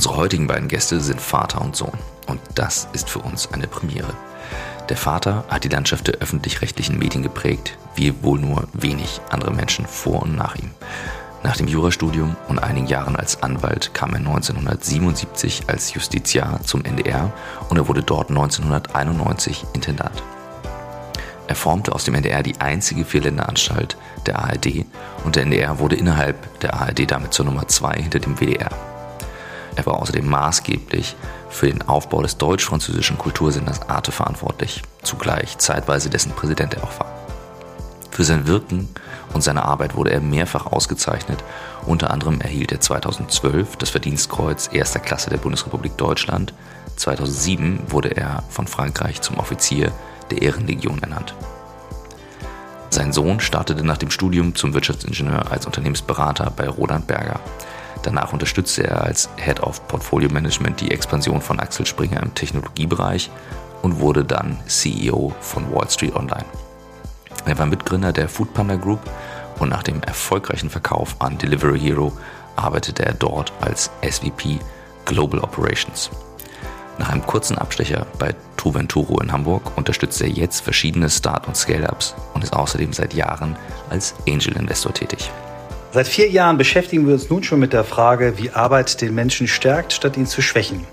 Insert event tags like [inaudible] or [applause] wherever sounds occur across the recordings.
Unsere heutigen beiden Gäste sind Vater und Sohn. Und das ist für uns eine Premiere. Der Vater hat die Landschaft der öffentlich-rechtlichen Medien geprägt, wie wohl nur wenig andere Menschen vor und nach ihm. Nach dem Jurastudium und einigen Jahren als Anwalt kam er 1977 als Justiziar zum NDR und er wurde dort 1991 Intendant. Er formte aus dem NDR die einzige Vierländeranstalt der ARD und der NDR wurde innerhalb der ARD damit zur Nummer zwei hinter dem WDR. Er war außerdem maßgeblich für den Aufbau des deutsch-französischen Kultursenders Arte verantwortlich, zugleich zeitweise dessen Präsident er auch war. Für sein Wirken und seine Arbeit wurde er mehrfach ausgezeichnet. Unter anderem erhielt er 2012 das Verdienstkreuz erster Klasse der Bundesrepublik Deutschland. 2007 wurde er von Frankreich zum Offizier der Ehrenlegion ernannt. Sein Sohn startete nach dem Studium zum Wirtschaftsingenieur als Unternehmensberater bei Roland Berger. Danach unterstützte er als Head of Portfolio Management die Expansion von Axel Springer im Technologiebereich und wurde dann CEO von Wall Street Online. Er war Mitgründer der Foodpanda Group und nach dem erfolgreichen Verkauf an Delivery Hero arbeitete er dort als SVP Global Operations. Nach einem kurzen Abstecher bei Truventuro in Hamburg unterstützt er jetzt verschiedene Start- und Scale-Ups und ist außerdem seit Jahren als Angel Investor tätig. Seit vier Jahren beschäftigen wir uns nun schon mit der Frage, wie Arbeit den Menschen stärkt, statt ihn zu schwächen.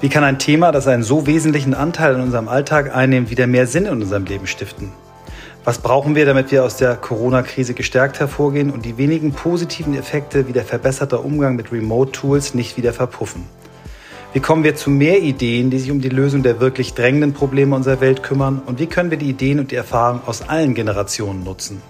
Wie kann ein Thema, das einen so wesentlichen Anteil in unserem Alltag einnimmt, wieder mehr Sinn in unserem Leben stiften? Was brauchen wir, damit wir aus der Corona-Krise gestärkt hervorgehen und die wenigen positiven Effekte wie der verbesserte Umgang mit Remote-Tools nicht wieder verpuffen? Wie kommen wir zu mehr Ideen, die sich um die Lösung der wirklich drängenden Probleme unserer Welt kümmern? Und wie können wir die Ideen und die Erfahrungen aus allen Generationen nutzen?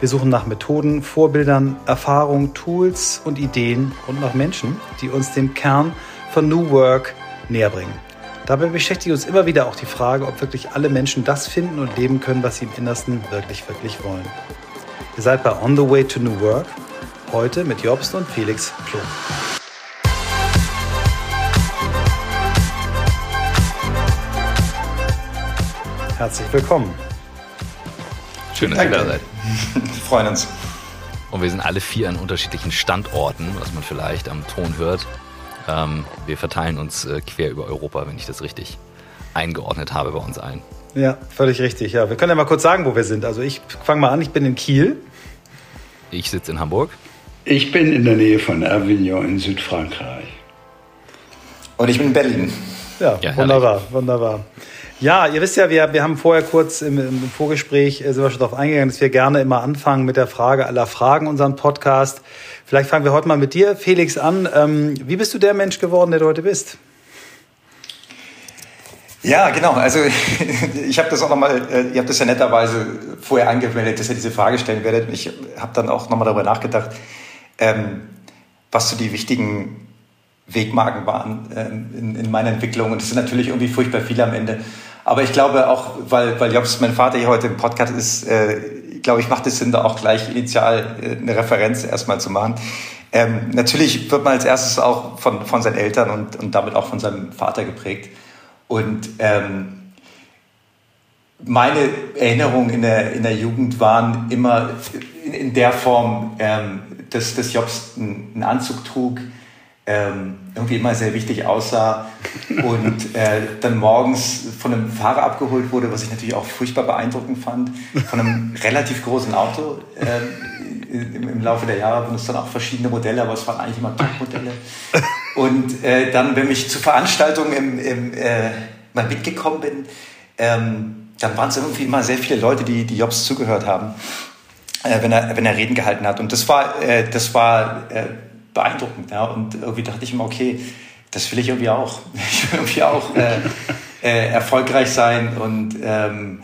Wir suchen nach Methoden, Vorbildern, Erfahrungen, Tools und Ideen und nach Menschen, die uns dem Kern von New Work näher bringen. Dabei beschäftigt uns immer wieder auch die Frage, ob wirklich alle Menschen das finden und leben können, was sie im Innersten wirklich, wirklich wollen. Ihr seid bei On the Way to New Work, heute mit Jobst und Felix Ploh. Herzlich willkommen. Schön, dass ihr da seid. Wir freuen uns. Und wir sind alle vier an unterschiedlichen Standorten, was man vielleicht am Ton hört. Ähm, wir verteilen uns äh, quer über Europa, wenn ich das richtig eingeordnet habe bei uns allen. Ja, völlig richtig. Ja, wir können ja mal kurz sagen, wo wir sind. Also ich fange mal an. Ich bin in Kiel. Ich sitze in Hamburg. Ich bin in der Nähe von Avignon in Südfrankreich. Und ich bin in Berlin. Ja, ja wunderbar, wunderbar. Ja, ihr wisst ja, wir, wir haben vorher kurz im, im Vorgespräch, äh, sind wir schon darauf eingegangen, dass wir gerne immer anfangen mit der Frage aller Fragen unseren Podcast. Vielleicht fangen wir heute mal mit dir, Felix, an. Ähm, wie bist du der Mensch geworden, der du heute bist? Ja, genau. Also [laughs] ich habe das auch nochmal, äh, ihr habt das ja netterweise vorher angemeldet, dass ihr diese Frage stellen werdet. Ich habe dann auch nochmal darüber nachgedacht, ähm, was so die wichtigen Wegmarken waren ähm, in, in meiner Entwicklung. Und es sind natürlich irgendwie furchtbar viele am Ende. Aber ich glaube auch, weil, weil Jobs mein Vater hier heute im Podcast ist, äh, glaube ich, macht es Sinn, da auch gleich initial äh, eine Referenz erstmal zu machen. Ähm, natürlich wird man als erstes auch von, von seinen Eltern und, und damit auch von seinem Vater geprägt. Und ähm, meine Erinnerungen in der, in der Jugend waren immer in, in der Form, ähm, dass, dass Jobs einen Anzug trug, ähm, irgendwie immer sehr wichtig aussah und äh, dann morgens von einem Fahrer abgeholt wurde, was ich natürlich auch furchtbar beeindruckend fand, von einem relativ großen Auto. Äh, im, im, Laufe der Jahre es dann auch verschiedene Modelle, aber es waren eigentlich immer Top-Modelle. Und äh, dann, wenn ich zu Veranstaltungen im, im, äh, mal mitgekommen bin, ähm, dann waren es irgendwie immer sehr viele Leute, die, die Jobs zugehört haben, äh, wenn, er, wenn er Reden gehalten hat. Und das war, äh, das war beeindruckend. Ja? Und irgendwie dachte ich immer, okay, das will ich irgendwie auch. [laughs] Ich will irgendwie auch äh, äh, erfolgreich sein und ähm,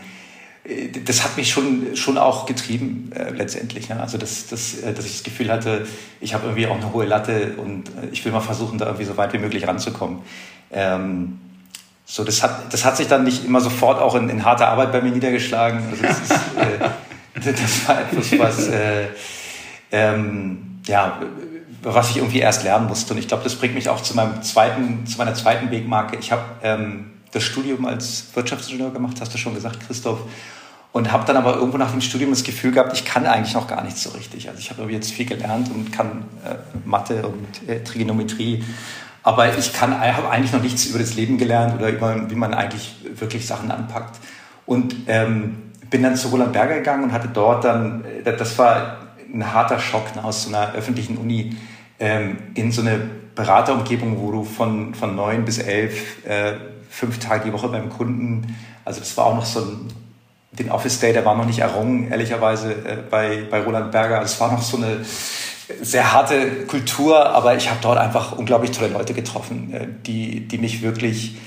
das hat mich schon, schon auch getrieben äh, letztendlich. Ja? Also dass, dass, äh, dass ich das Gefühl hatte, ich habe irgendwie auch eine hohe Latte und äh, ich will mal versuchen, da irgendwie so weit wie möglich ranzukommen. Ähm, so, das hat, das hat sich dann nicht immer sofort auch in, in harter Arbeit bei mir niedergeschlagen. Also das, ist, äh, [laughs] das war etwas, was äh, ähm, ja, was ich irgendwie erst lernen musste. Und ich glaube, das bringt mich auch zu meinem zweiten, zu meiner zweiten Wegmarke. Ich habe ähm, das Studium als Wirtschaftsingenieur gemacht, hast du schon gesagt, Christoph. Und habe dann aber irgendwo nach dem Studium das Gefühl gehabt, ich kann eigentlich noch gar nichts so richtig. Also ich habe jetzt viel gelernt und kann äh, Mathe und äh, Trigonometrie Aber ich kann, habe eigentlich noch nichts über das Leben gelernt oder über, wie man eigentlich wirklich Sachen anpackt. Und ähm, bin dann zu Roland Berger gegangen und hatte dort dann, äh, das war ein harter Schock ne, aus so einer öffentlichen Uni ähm, in so eine Beraterumgebung, wo du von, von neun bis elf, äh, fünf Tage die Woche beim Kunden, also das war auch noch so ein, den Office Day, der war noch nicht errungen, ehrlicherweise, äh, bei, bei Roland Berger. Also es war noch so eine sehr harte Kultur, aber ich habe dort einfach unglaublich tolle Leute getroffen, äh, die, die mich wirklich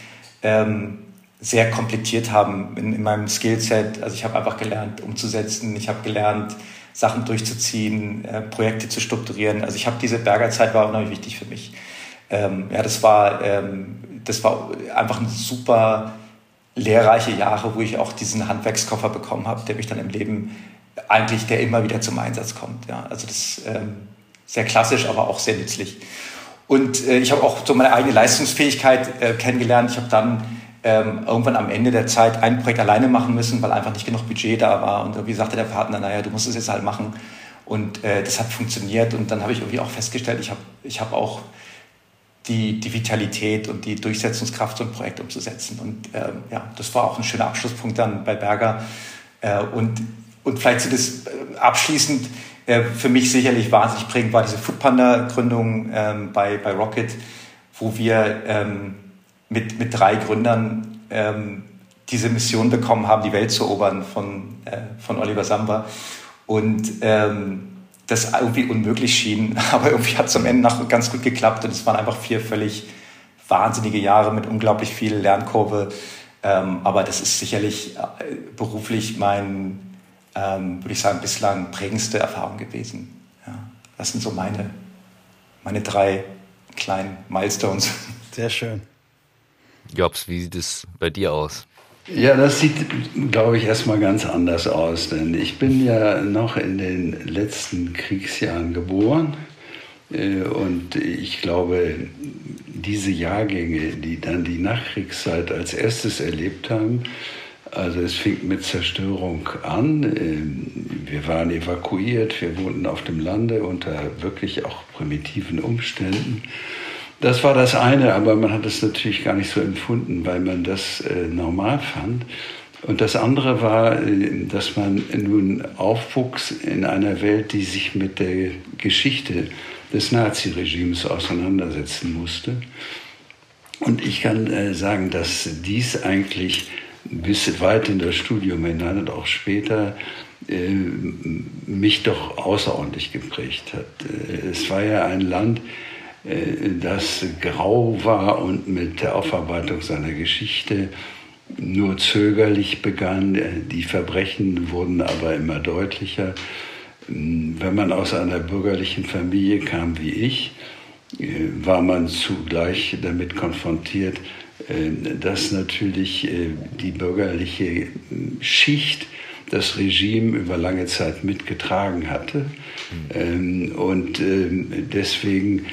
ähm, sehr komplettiert haben in, in meinem Skillset. Also ich habe einfach gelernt, umzusetzen. Ich habe gelernt, Sachen durchzuziehen, äh, Projekte zu strukturieren. Also ich habe diese Bergerzeit war unheimlich wichtig für mich. Ähm, ja, das war, ähm, das war einfach ein super lehrreiche Jahre, wo ich auch diesen Handwerkskoffer bekommen habe, der mich dann im Leben eigentlich, der immer wieder zum Einsatz kommt. Ja, also das ähm, sehr klassisch, aber auch sehr nützlich. Und äh, ich habe auch so meine eigene Leistungsfähigkeit äh, kennengelernt. Ich habe dann ähm, irgendwann am Ende der Zeit ein Projekt alleine machen müssen, weil einfach nicht genug Budget da war. Und irgendwie sagte der Partner, naja, du musst es jetzt halt machen. Und äh, das hat funktioniert. Und dann habe ich irgendwie auch festgestellt, ich habe ich hab auch die, die Vitalität und die Durchsetzungskraft, so ein Projekt umzusetzen. Und ähm, ja, das war auch ein schöner Abschlusspunkt dann bei Berger. Äh, und, und vielleicht so das äh, abschließend, äh, für mich sicherlich wahnsinnig prägend war diese Foodpanda-Gründung ähm, bei, bei Rocket, wo wir ähm, mit, mit drei Gründern ähm, diese Mission bekommen haben, die Welt zu erobern von, äh, von Oliver Samba. Und ähm, das irgendwie unmöglich schien, [laughs] aber irgendwie hat es am Ende noch ganz gut geklappt und es waren einfach vier völlig wahnsinnige Jahre mit unglaublich viel Lernkurve. Ähm, aber das ist sicherlich äh, beruflich mein, ähm, würde ich sagen, bislang prägendste Erfahrung gewesen. Ja, das sind so meine, meine drei kleinen Milestones. Sehr schön. Jobs, wie sieht es bei dir aus? Ja, das sieht, glaube ich, erstmal ganz anders aus, denn ich bin ja noch in den letzten Kriegsjahren geboren äh, und ich glaube, diese Jahrgänge, die dann die Nachkriegszeit als erstes erlebt haben, also es fing mit Zerstörung an. Äh, wir waren evakuiert, wir wohnten auf dem Lande unter wirklich auch primitiven Umständen. Das war das eine, aber man hat es natürlich gar nicht so empfunden, weil man das äh, normal fand. Und das andere war, äh, dass man nun aufwuchs in einer Welt, die sich mit der Geschichte des Naziregimes auseinandersetzen musste. Und ich kann äh, sagen, dass dies eigentlich bis weit in das Studium hinein und auch später äh, mich doch außerordentlich geprägt hat. Es war ja ein Land, das grau war und mit der Aufarbeitung seiner Geschichte nur zögerlich begann. Äh, die Verbrechen wurden aber immer deutlicher. Ähm, wenn man aus einer bürgerlichen Familie kam wie ich, äh, war man zugleich damit konfrontiert, dass natürlich die bürgerliche Schicht das Regime über lange Zeit mitgetragen hatte. Mhm. Und deswegen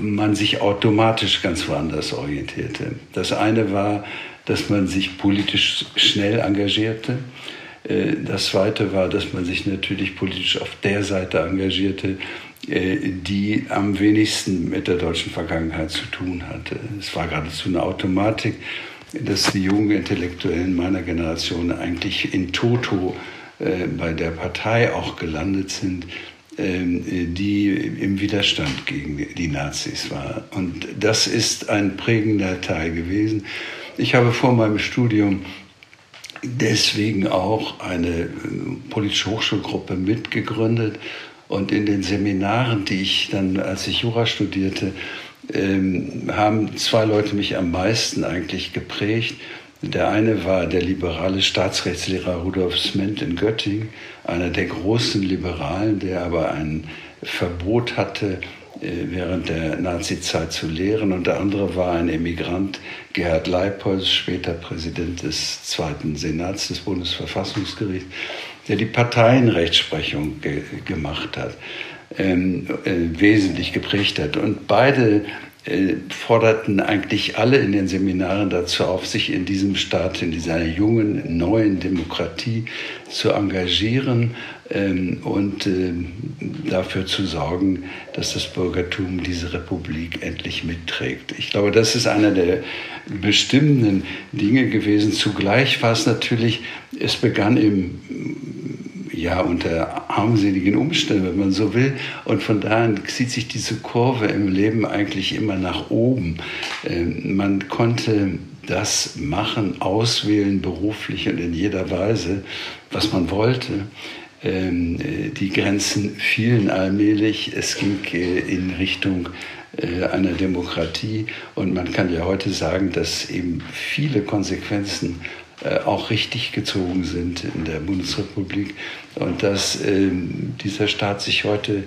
man sich automatisch ganz woanders orientierte. Das eine war, dass man sich politisch schnell engagierte. Äh, das zweite war, dass man sich natürlich politisch auf der Seite engagierte, äh, die am wenigsten mit der deutschen Vergangenheit zu tun hatte. Es war geradezu eine Automatik, dass die jungen Intellektuellen meiner Generation eigentlich in Toto äh, bei der Partei auch gelandet sind, die im Widerstand gegen die Nazis war. Und das ist ein prägender Teil gewesen. Ich habe vor meinem Studium deswegen auch eine äh, politische Hochschulgruppe mitgegründet. Und in den Seminaren, die ich dann, als ich Jura studierte, ähm, haben zwei Leute mich am meisten eigentlich geprägt. Der eine war der liberale Staatsrechtslehrer Rudolf Sment in Göttingen, einer der großen Liberalen, der aber ein Verbot hatte, äh, während der Nazizeit zu lehren. Und der andere war ein Emigrant, Gerhard Leipold, später Präsident des Zweiten Senats des Bundesverfassungsgerichts, der die Parteienrechtsprechung ge gemacht hat, ähm, äh, wesentlich geprägt hat. Und beide forderten eigentlich alle in den Seminaren dazu auf, sich in diesem Staat, in dieser jungen, neuen Demokratie zu engagieren ähm, und ähm, dafür zu sorgen, dass das Bürgertum diese Republik endlich mitträgt. Ich glaube, das ist einer der bestimmenden Dinge gewesen. Zugleich war es natürlich, es begann im ja, unter armseligen Umständen, wenn man so will. Und von daher zieht sich diese Kurve im Leben eigentlich immer nach oben. Ähm, man konnte das machen, auswählen, beruflich und in jeder Weise, was man wollte. Ähm, die Grenzen fielen allmählich. Es ging äh, in Richtung äh, einer Demokratie. Und man kann ja heute sagen, dass eben viele Konsequenzen äh, auch richtig gezogen sind in der Bundesrepublik und dass ähm, dieser Staat sich heute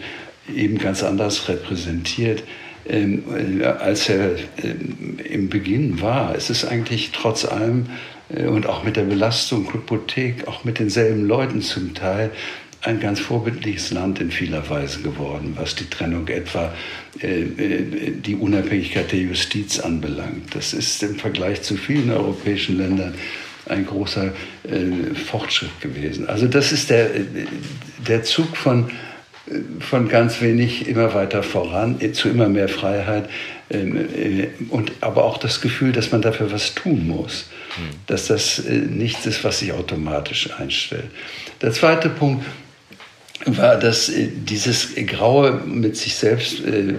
eben ganz anders repräsentiert, ähm, äh, als er ähm, im Beginn war. Es ist eigentlich trotz allem äh, und auch mit der Belastung Hypothek, auch mit denselben Leuten zum Teil, ein ganz vorbildliches Land in vieler Weise geworden, was die Trennung etwa äh, die Unabhängigkeit der Justiz anbelangt. Das ist im Vergleich zu vielen europäischen Ländern ein großer äh, Fortschritt gewesen. Also das ist der, der Zug von, von ganz wenig immer weiter voran äh, zu immer mehr Freiheit ähm, äh, und aber auch das Gefühl, dass man dafür was tun muss, hm. dass das äh, nichts ist, was sich automatisch einstellt. Der zweite Punkt war, dass äh, dieses graue, mit sich selbst äh,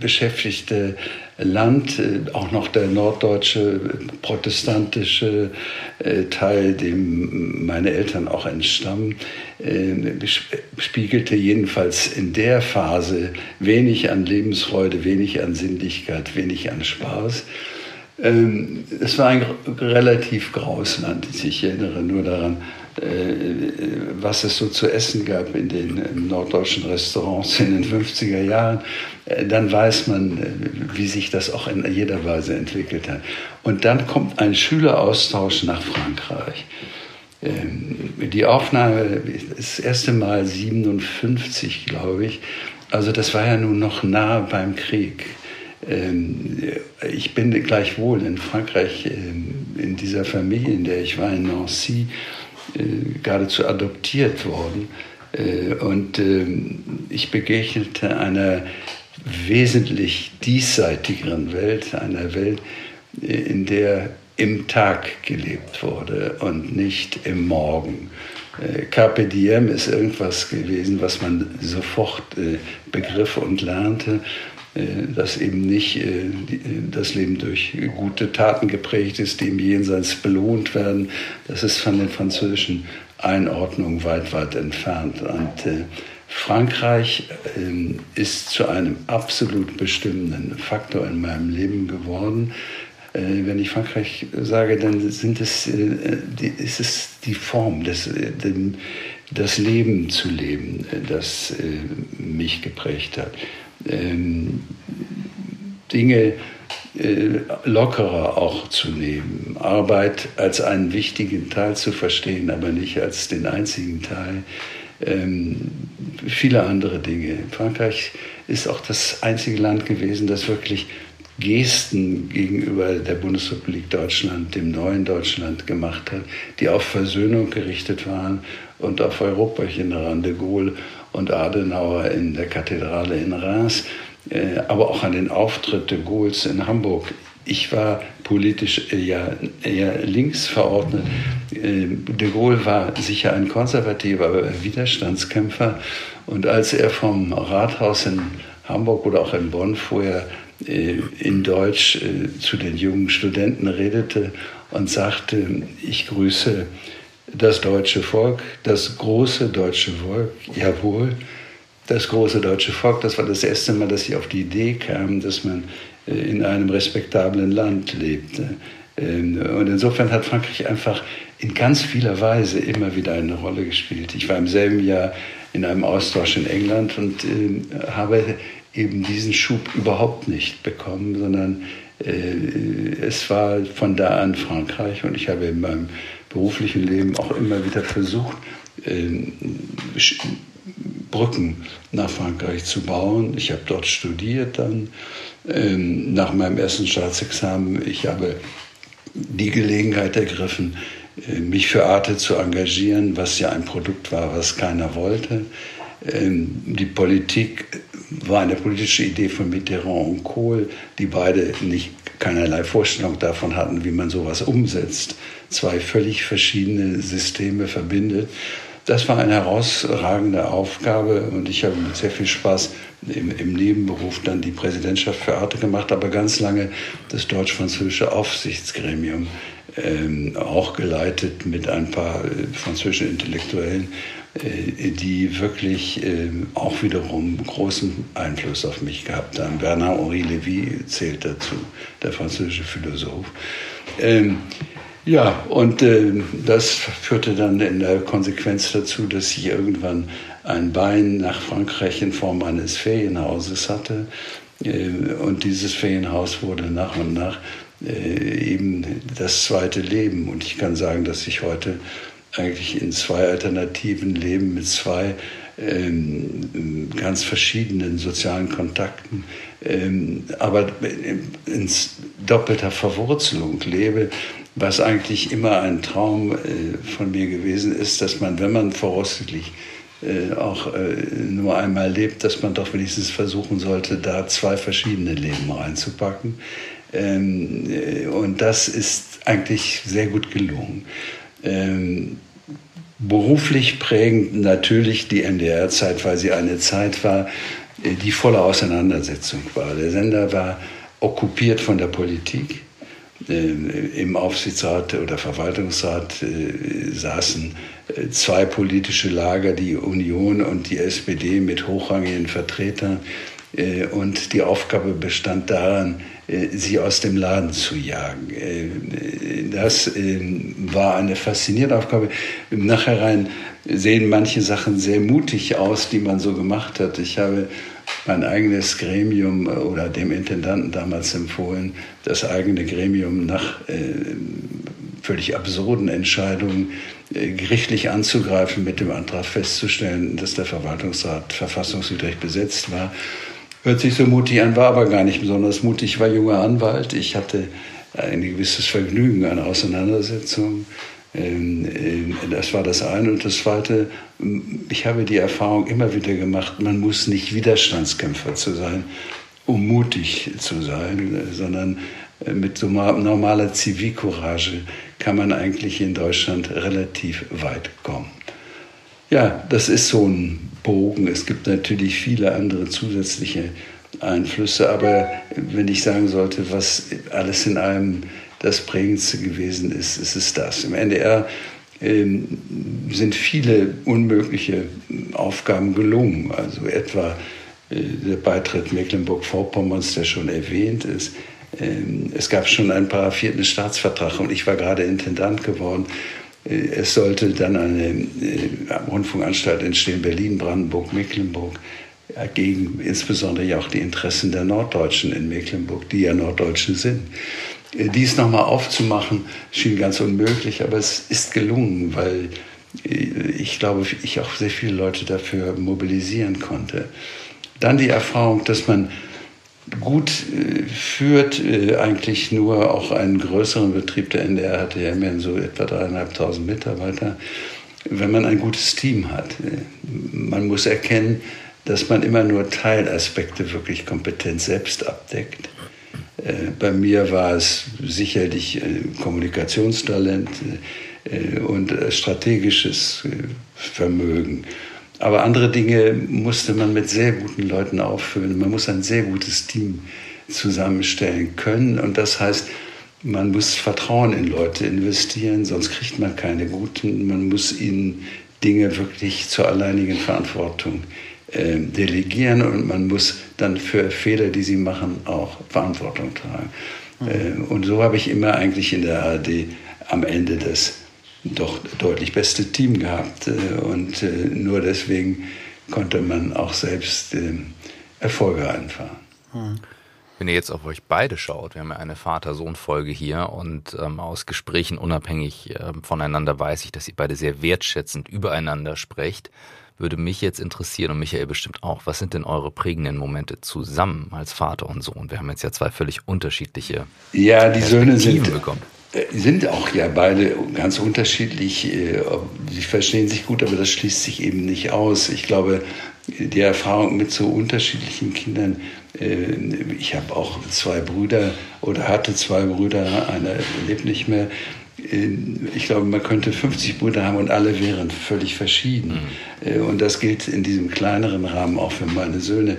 beschäftigte Land, äh, auch noch der norddeutsche protestantische äh, Teil, dem meine Eltern auch entstammen, äh, spiegelte jedenfalls in der Phase wenig an Lebensfreude, wenig an Sinnlichkeit, wenig an Spaß. Ähm, es war ein relativ graues Land. Ich erinnere nur daran, was es so zu essen gab in den norddeutschen Restaurants in den 50er Jahren. Äh, dann weiß man, äh, wie sich das auch in jeder Weise entwickelt hat. Und dann kommt ein Schüleraustausch nach Frankreich. Ähm, die Aufnahme das erste Mal 57, glaube ich. Also das war ja nun noch nah beim Krieg. Ähm, ich bin gleichwohl in Frankreich ähm, in dieser Familie, in der ich war, in Nancy, äh, geradezu adoptiert worden. Und ich begegnete einer wesentlich diesseitigeren Welt, einer Welt, in der im Tag gelebt wurde und nicht im Morgen. Äh, Carpe diem ist irgendwas gewesen, was man sofort äh, begriff und lernte, äh, dass eben nicht das Leben durch gute Taten geprägt ist, die im Jenseits belohnt werden. Das ist von den französischen Einordnungen weit, weit entfernt. Und Frankreich ähm, ist zu einem absolut bestimmenden Faktor in meinem Leben geworden. Äh, wenn ich Frankreich sage, dann sind es, äh, die, ist es die Form, das, äh, dem, das Leben zu leben, äh, das äh, mich geprägt hat. Ähm, Dinge äh, lockerer auch zu nehmen, Arbeit als einen wichtigen Teil zu verstehen, aber nicht als den einzigen Teil ähm, viele andere Dinge. Frankreich ist auch das einzige Land gewesen, das wirklich Gesten gegenüber der Bundesrepublik Deutschland, dem neuen Deutschland gemacht hat, die auf Versöhnung gerichtet waren und auf Europa General de Gaulle und Adenauer in der Kathedrale in Reims, äh, aber auch an den Auftritt de Gaulles in Hamburg ich war politisch eher, eher links verordnet. Ähm, de Gaulle war sicher ein konservativer Widerstandskämpfer. Und als er vom Rathaus in Hamburg oder auch in Bonn vorher äh, in Deutsch äh, zu den jungen Studenten redete und sagte, ich grüße das deutsche Volk, das große deutsche Volk, jawohl, das große deutsche Volk, das war das erste Mal, dass ich auf die Idee kam, dass man äh, in einem respektablen Land lebte. Ähm, und insofern hat Frankreich einfach in ganz vieler Weise immer wieder eine Rolle gespielt. Ich war im selben Jahr in einem Austausch in England und ähm, habe eben diesen Schub überhaupt nicht bekommen, sondern äh, es war von da an Frankreich und ich habe in meinem beruflichen Leben auch immer wieder versucht, ähm, Brücken nach Frankreich zu bauen. Ich habe dort studiert dann ähm, nach meinem ersten Staatsexamen. Ich habe die Gelegenheit ergriffen, äh, mich für Arte zu engagieren, was ja ein Produkt war, was keiner wollte. Ähm, die Politik war eine politische Idee von Mitterrand und Kohl, die beide nicht keinerlei Vorstellung davon hatten, wie man sowas umsetzt, zwei völlig verschiedene Systeme verbindet. Das war eine herausragende Aufgabe und ich habe mit sehr viel Spaß im, im Nebenberuf dann die Präsidentschaft für Arte gemacht, aber ganz lange das deutsch-französische Aufsichtsgremium ähm, auch geleitet mit ein paar äh, französischen Intellektuellen, äh, die wirklich äh, auch wiederum großen Einfluss auf mich gehabt haben. Bernard-Henri Lévy zählt dazu, der französische Philosoph. Ähm, ja, und äh, das führte dann in der Konsequenz dazu, dass ich irgendwann ein Bein nach Frankreich in Form eines Ferienhauses hatte. Äh, und dieses Ferienhaus wurde nach und nach äh, eben das zweite Leben. Und ich kann sagen, dass ich heute eigentlich in zwei alternativen Leben mit zwei ähm, ganz verschiedenen sozialen Kontakten, ähm, aber in doppelter Verwurzelung lebe, was eigentlich immer ein Traum äh, von mir gewesen ist, dass man, wenn man voraussichtlich äh, auch äh, nur einmal lebt, dass man doch wenigstens versuchen sollte, da zwei verschiedene Leben reinzupacken. Ähm, äh, und das ist eigentlich sehr gut gelungen. Ähm, beruflich prägend natürlich die NDR-Zeit, weil sie eine Zeit war, die voller Auseinandersetzung war. Der Sender war okkupiert von der Politik. Ähm, Im Aufsichtsrat oder Verwaltungsrat äh, saßen zwei politische Lager, die Union und die SPD mit hochrangigen Vertretern. Und die Aufgabe bestand darin, äh, sie aus dem Laden zu jagen. Äh, das ähm, war eine faszinierende Aufgabe. Im Nachhinein sehen manche Sachen sehr mutig aus, die man so gemacht hat. Ich habe mein eigenes Gremium äh, oder dem Intendanten damals empfohlen, das eigene Gremium nach völlig absurden Entscheidungen gerichtlich anzugreifen, mit dem Antrag festzustellen, dass der Verwaltungsrat verfassungswidrig besetzt war Hört sich so mutig an, war aber gar nicht besonders mutig. Ich war junger Anwalt. Ich hatte ein gewisses Vergnügen an Auseinandersetzungen. Ähm, ähm, das war das eine. Und das zweite, ich habe die Erfahrung immer wieder gemacht, man muss nicht Widerstandskämpfer zu sein, um mutig zu sein, sondern äh, mit so normaler Zivilcourage kann man eigentlich in Deutschland relativ weit kommen. Ja, das ist so ein Bogen. Es gibt natürlich viele andere zusätzliche Einflüsse, aber wenn ich sagen sollte, was alles in allem das Prägendste gewesen ist, ist es das. Im NDR ähm, sind viele unmögliche Aufgaben gelungen, also etwa äh, der Beitritt Mecklenburg-Vorpommerns, der schon erwähnt ist. Ähm, es gab schon einen paraffierten Staatsvertrag und ich war gerade Intendant geworden äh, es sollte dann eine äh, Rundfunkanstalt entstehen, Berlin, Brandenburg, Mecklenburg, gegen insbesondere ja auch die Interessen der Norddeutschen in Mecklenburg, die ja Norddeutsche sind. Äh, dies nochmal aufzumachen, schien ganz unmöglich, aber es ist gelungen, weil ich glaube, ich auch sehr viele Leute dafür mobilisieren konnte. Dann die Erfahrung, dass man gut äh, führt, äh, eigentlich nur auch einen größeren Betrieb. Der NDR hatte ja immerhin so etwa dreieinhalbtausend Mitarbeiter. Wenn man ein gutes Team hat, äh, man muss erkennen, dass man immer nur Teilaspekte wirklich kompetent selbst abdeckt. Bei mir war es sicherlich Kommunikationstalent und strategisches Vermögen. Aber andere Dinge musste man mit sehr guten Leuten auffüllen. Man muss ein sehr gutes Team zusammenstellen können. Und das heißt, man muss Vertrauen in Leute investieren, sonst kriegt man keine guten. Man muss ihnen Dinge wirklich zur alleinigen Verantwortung äh, delegieren und man muss dann für Fehler, die sie machen, auch Verantwortung tragen. Mhm. Äh, und so habe ich immer eigentlich in der ARD am Ende des doch deutlich beste Team gehabt. Äh, und äh, nur deswegen konnte man auch selbst äh, Erfolge einfahren. Hm. Wenn ihr jetzt auf euch beide schaut, wir haben ja eine Vater-Sohn-Folge hier und ähm, aus Gesprächen unabhängig äh, voneinander weiß ich, dass ihr beide sehr wertschätzend übereinander sprecht. Würde mich jetzt interessieren und Michael bestimmt auch, was sind denn eure prägenden Momente zusammen als Vater und Sohn? Wir haben jetzt ja zwei völlig unterschiedliche Ja, die Söhne sind, bekommen. Äh, sind auch ja beide ganz unterschiedlich. Äh, sie verstehen sich gut, aber das schließt sich eben nicht aus. Ich glaube, die Erfahrung mit so unterschiedlichen Kindern, äh, ich habe auch zwei Brüder oder hatte zwei Brüder, einer lebt nicht mehr ich glaube, man könnte 50 Brüder haben und alle wären völlig verschieden. Mhm. Und das gilt in diesem kleineren Rahmen auch für meine Söhne.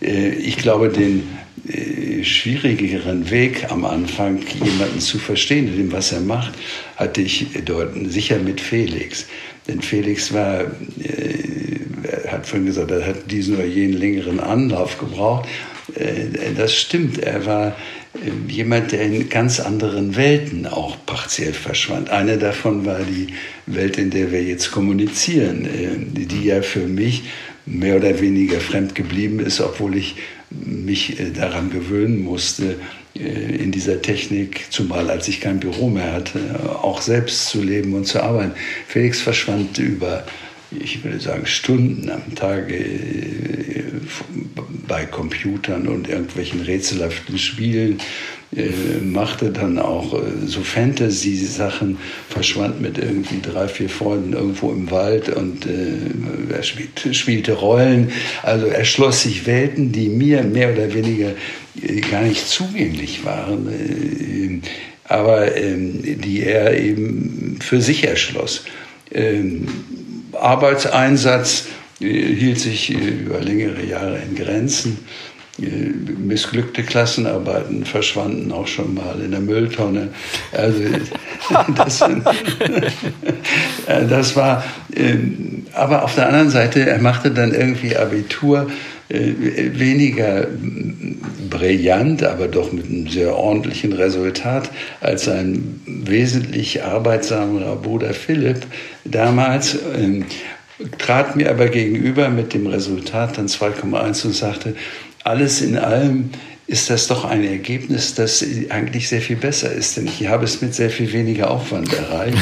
Äh, ich glaube, den äh, schwierigeren Weg am Anfang, jemanden zu verstehen, in dem, was er macht, hatte ich dort sicher mit Felix. Denn Felix war, hat vorhin gesagt, er hat diesen oder jenen längeren Anlauf gebraucht. Das stimmt, er war jemand, der in ganz anderen Welten auch partiell verschwand. Eine davon war die Welt, in der wir jetzt kommunizieren, ähm, die ja für mich mehr oder weniger fremd geblieben ist, obwohl ich mich äh, daran gewöhnen musste, äh, in dieser Technik, zumal als ich kein Büro mehr hatte, auch selbst zu leben und zu arbeiten. Felix verschwand über ich würde sagen, Stunden am Tag bei Computern und irgendwelchen rätselhaften Spielen, äh, machte dann auch äh, so Fantasy-Sachen, verschwand mit irgendwie drei, vier Freunden irgendwo im Wald und äh, er spielte, spielte Rollen. Also er schloss sich Welten, die mir mehr oder weniger äh, gar nicht zugänglich waren, aber ähm, die er eben für sich erschloss. Ähm, Arbeitseinsatz hielt sich äh, über längere Jahre in Grenzen. Äh, missglückte Klassenarbeiten verschwanden auch schon mal in der Mülltonne. Also [laughs] das, [laughs] das war, ähm, aber auf der anderen Seite, er machte dann irgendwie Abitur weniger brillant, aber doch mit einem sehr ordentlichen Resultat als sein wesentlich arbeitsamerer Bruder Philipp damals. Trat mir aber gegenüber mit dem Resultat dann 2,1 und sagte, alles in allem ist das doch ein Ergebnis, das eigentlich sehr viel besser ist. Denn ich habe es mit sehr viel weniger Aufwand erreicht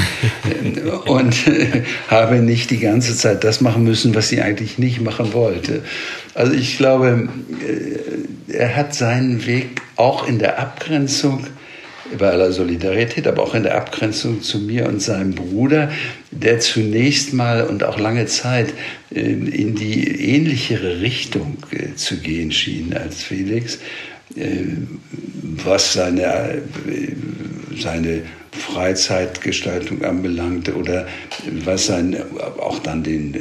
[laughs] und [laughs] habe nicht die ganze Zeit das machen müssen, was ich eigentlich nicht machen wollte. Also ich glaube, äh, er hat seinen Weg auch in der Abgrenzung bei aller Solidarität, aber auch in der Abgrenzung zu mir und seinem Bruder, der zunächst mal und auch lange Zeit äh, in die ähnlichere Richtung äh, zu gehen schien als Felix, äh, was seine, seine Freizeitgestaltung anbelangte oder was sein, auch dann den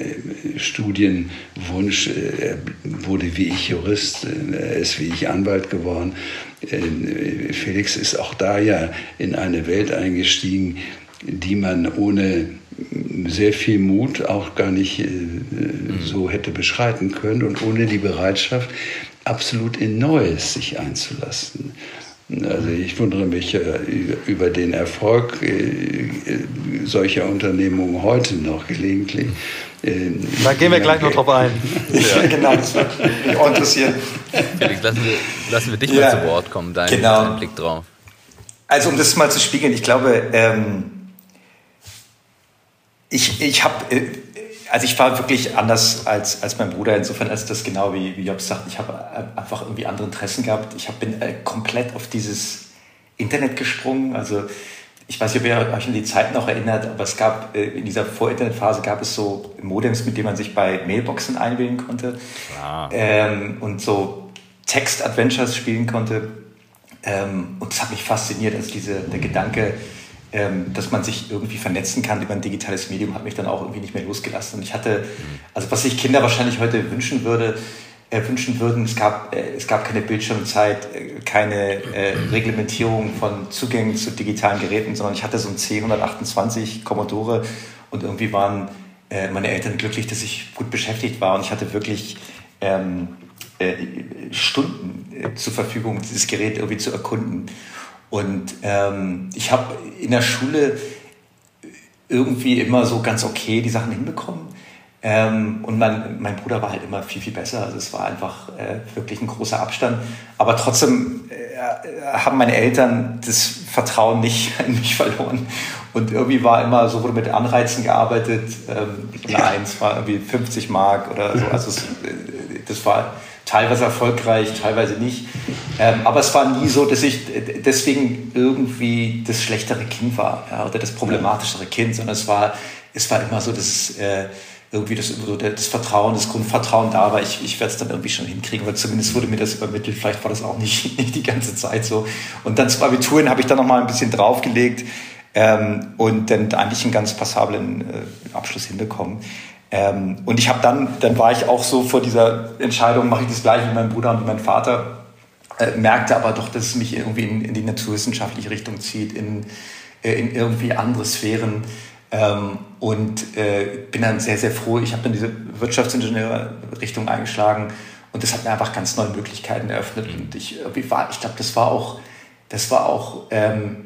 Studienwunsch, er wurde wie ich Jurist, er ist wie ich Anwalt geworden, äh, Felix ist auch da ja in eine Welt eingestiegen, die man ohne sehr viel Mut auch gar nicht äh, so hätte beschreiten können und ohne die Bereitschaft, absolut in Neues sich einzulassen. Also ich wundere mich äh, über den Erfolg solcher Unternehmungen heute noch gelegentlich. Ähm, da gehen wir gleich noch drauf ein. [laughs] ja, genau, das würde mich auch interessieren. Felix, lassen wir, lassen wir dich ja, mal zu Wort kommen, dein, genau. dein, Blick drauf. Also um das mal zu spiegeln, ich glaube, ähm, ich, ich habe, äh, also ich war wirklich anders als, als mein Bruder, insofern als das genau wie, wie Job sagt, ich habe einfach irgendwie andere Interessen gehabt. Ich hab, bin äh, komplett auf dieses Internet gesprungen, also ich weiß nicht, ob ihr euch an die Zeit noch erinnert, aber es gab äh, in dieser Vor-Internet-Phase gab es so Modems, mit denen man sich bei Mailboxen einwählen konnte. Ähm, und so Text-Adventures spielen konnte. Ähm, und das hat mich fasziniert, also diese, der Gedanke, ähm, dass man sich irgendwie vernetzen kann über ein digitales Medium, hat mich dann auch irgendwie nicht mehr losgelassen. Und ich hatte, mhm. also was sich Kinder wahrscheinlich heute wünschen würde, äh, wünschen würden. Es gab, äh, es gab keine Bildschirmzeit, äh, keine äh, Reglementierung von Zugängen zu digitalen Geräten, sondern ich hatte so ein C128 Commodore und irgendwie waren äh, meine Eltern glücklich, dass ich gut beschäftigt war und ich hatte wirklich ähm, äh, Stunden zur Verfügung, dieses Gerät irgendwie zu erkunden. Und ähm, ich habe in der Schule irgendwie immer so ganz okay die Sachen hinbekommen. Ähm, und mein, mein Bruder war halt immer viel, viel besser. Also es war einfach äh, wirklich ein großer Abstand. Aber trotzdem äh, haben meine Eltern das Vertrauen nicht [laughs] in mich verloren. Und irgendwie war immer so, wurde mit Anreizen gearbeitet. Ähm, eine Eins war irgendwie 50 Mark oder so. Also es, äh, das war teilweise erfolgreich, teilweise nicht. Ähm, aber es war nie so, dass ich deswegen irgendwie das schlechtere Kind war ja, oder das problematischere Kind, sondern es war, es war immer so, dass äh, irgendwie das, so das Vertrauen, das Grundvertrauen da war. Ich, ich werde es dann irgendwie schon hinkriegen, weil zumindest wurde mir das übermittelt. Vielleicht war das auch nicht, [laughs] nicht die ganze Zeit so. Und dann zum Abituren habe ich dann noch mal ein bisschen draufgelegt ähm, und dann eigentlich einen ganz passablen äh, Abschluss hinbekommen. Ähm, und ich habe dann, dann war ich auch so vor dieser Entscheidung, mache ich das gleiche wie mein Bruder und wie mein Vater, äh, merkte aber doch, dass es mich irgendwie in, in die naturwissenschaftliche Richtung zieht, in, äh, in irgendwie andere Sphären. Ähm, und äh, bin dann sehr, sehr froh. Ich habe dann diese Wirtschaftsingenieurrichtung eingeschlagen und das hat mir einfach ganz neue Möglichkeiten eröffnet. Und ich, wie war, ich glaube, das war auch, das war auch, ähm,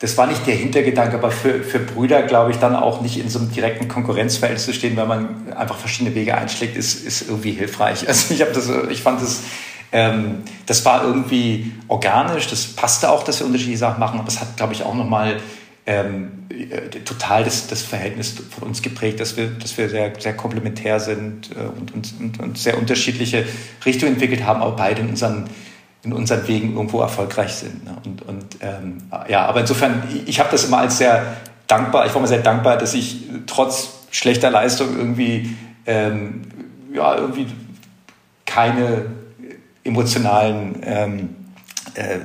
das war nicht der Hintergedanke, aber für, für Brüder, glaube ich, dann auch nicht in so einem direkten Konkurrenzverhältnis zu stehen, weil man einfach verschiedene Wege einschlägt, ist, ist irgendwie hilfreich. [laughs] Also ich habe das, ich fand das, ähm, das war irgendwie organisch, das passte auch, dass wir unterschiedliche Sachen machen, aber es hat, glaube ich, auch nochmal ähm, äh, total das, das Verhältnis von uns geprägt, dass wir, dass wir sehr, sehr komplementär sind äh, und, und, und, sehr unterschiedliche Richtungen entwickelt haben, aber beide in unseren, in unseren Wegen irgendwo erfolgreich sind. Ne? Und, und ähm, ja, aber insofern, ich habe das immer als sehr dankbar, ich war mir sehr dankbar, dass ich trotz schlechter Leistung irgendwie, ähm, ja, irgendwie keine emotionalen ähm, äh,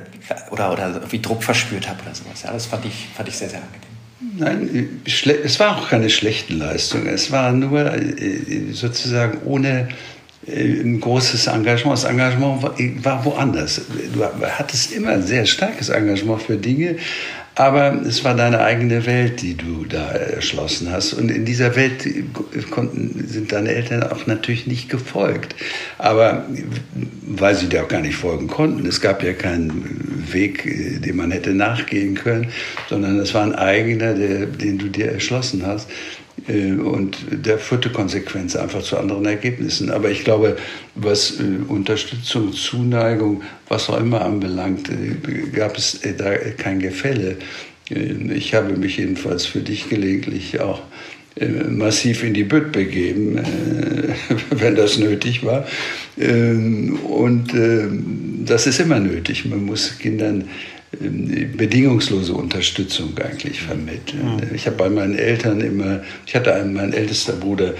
oder, oder irgendwie Druck verspürt habe oder sowas. Ja, das fand ich, fand ich sehr, sehr angenehm. Nein, es war auch keine schlechten Leistungen. Es war nur äh, sozusagen ohne äh, ein großes Engagement. Das Engagement war, woanders. Du hattest immer ein sehr starkes Engagement für Dinge, aber es war deine eigene Welt, die du da erschlossen hast. Und in dieser Welt konnten, sind deine Eltern auch natürlich nicht gefolgt. Aber weil sie dir auch gar nicht folgen konnten. Es gab ja keinen Weg, den man hätte nachgehen können, sondern es war ein eigener, der, den du dir erschlossen hast. Äh, und der führte Konsequenz einfach zu anderen Ergebnissen. Aber ich glaube, was äh, Unterstützung, Zuneigung, was auch immer anbelangt, äh, gab es da kein Gefälle. Ich habe mich jedenfalls für dich gelegentlich auch massiv in die Bütt begeben, [laughs] wenn das nötig war. Ähm, und das ist immer nötig. Man muss Kindern ähm, bedingungslose Unterstützung eigentlich vermitteln. Ich habe bei meinen Eltern immer, ich hatte einen, mein ältester Bruder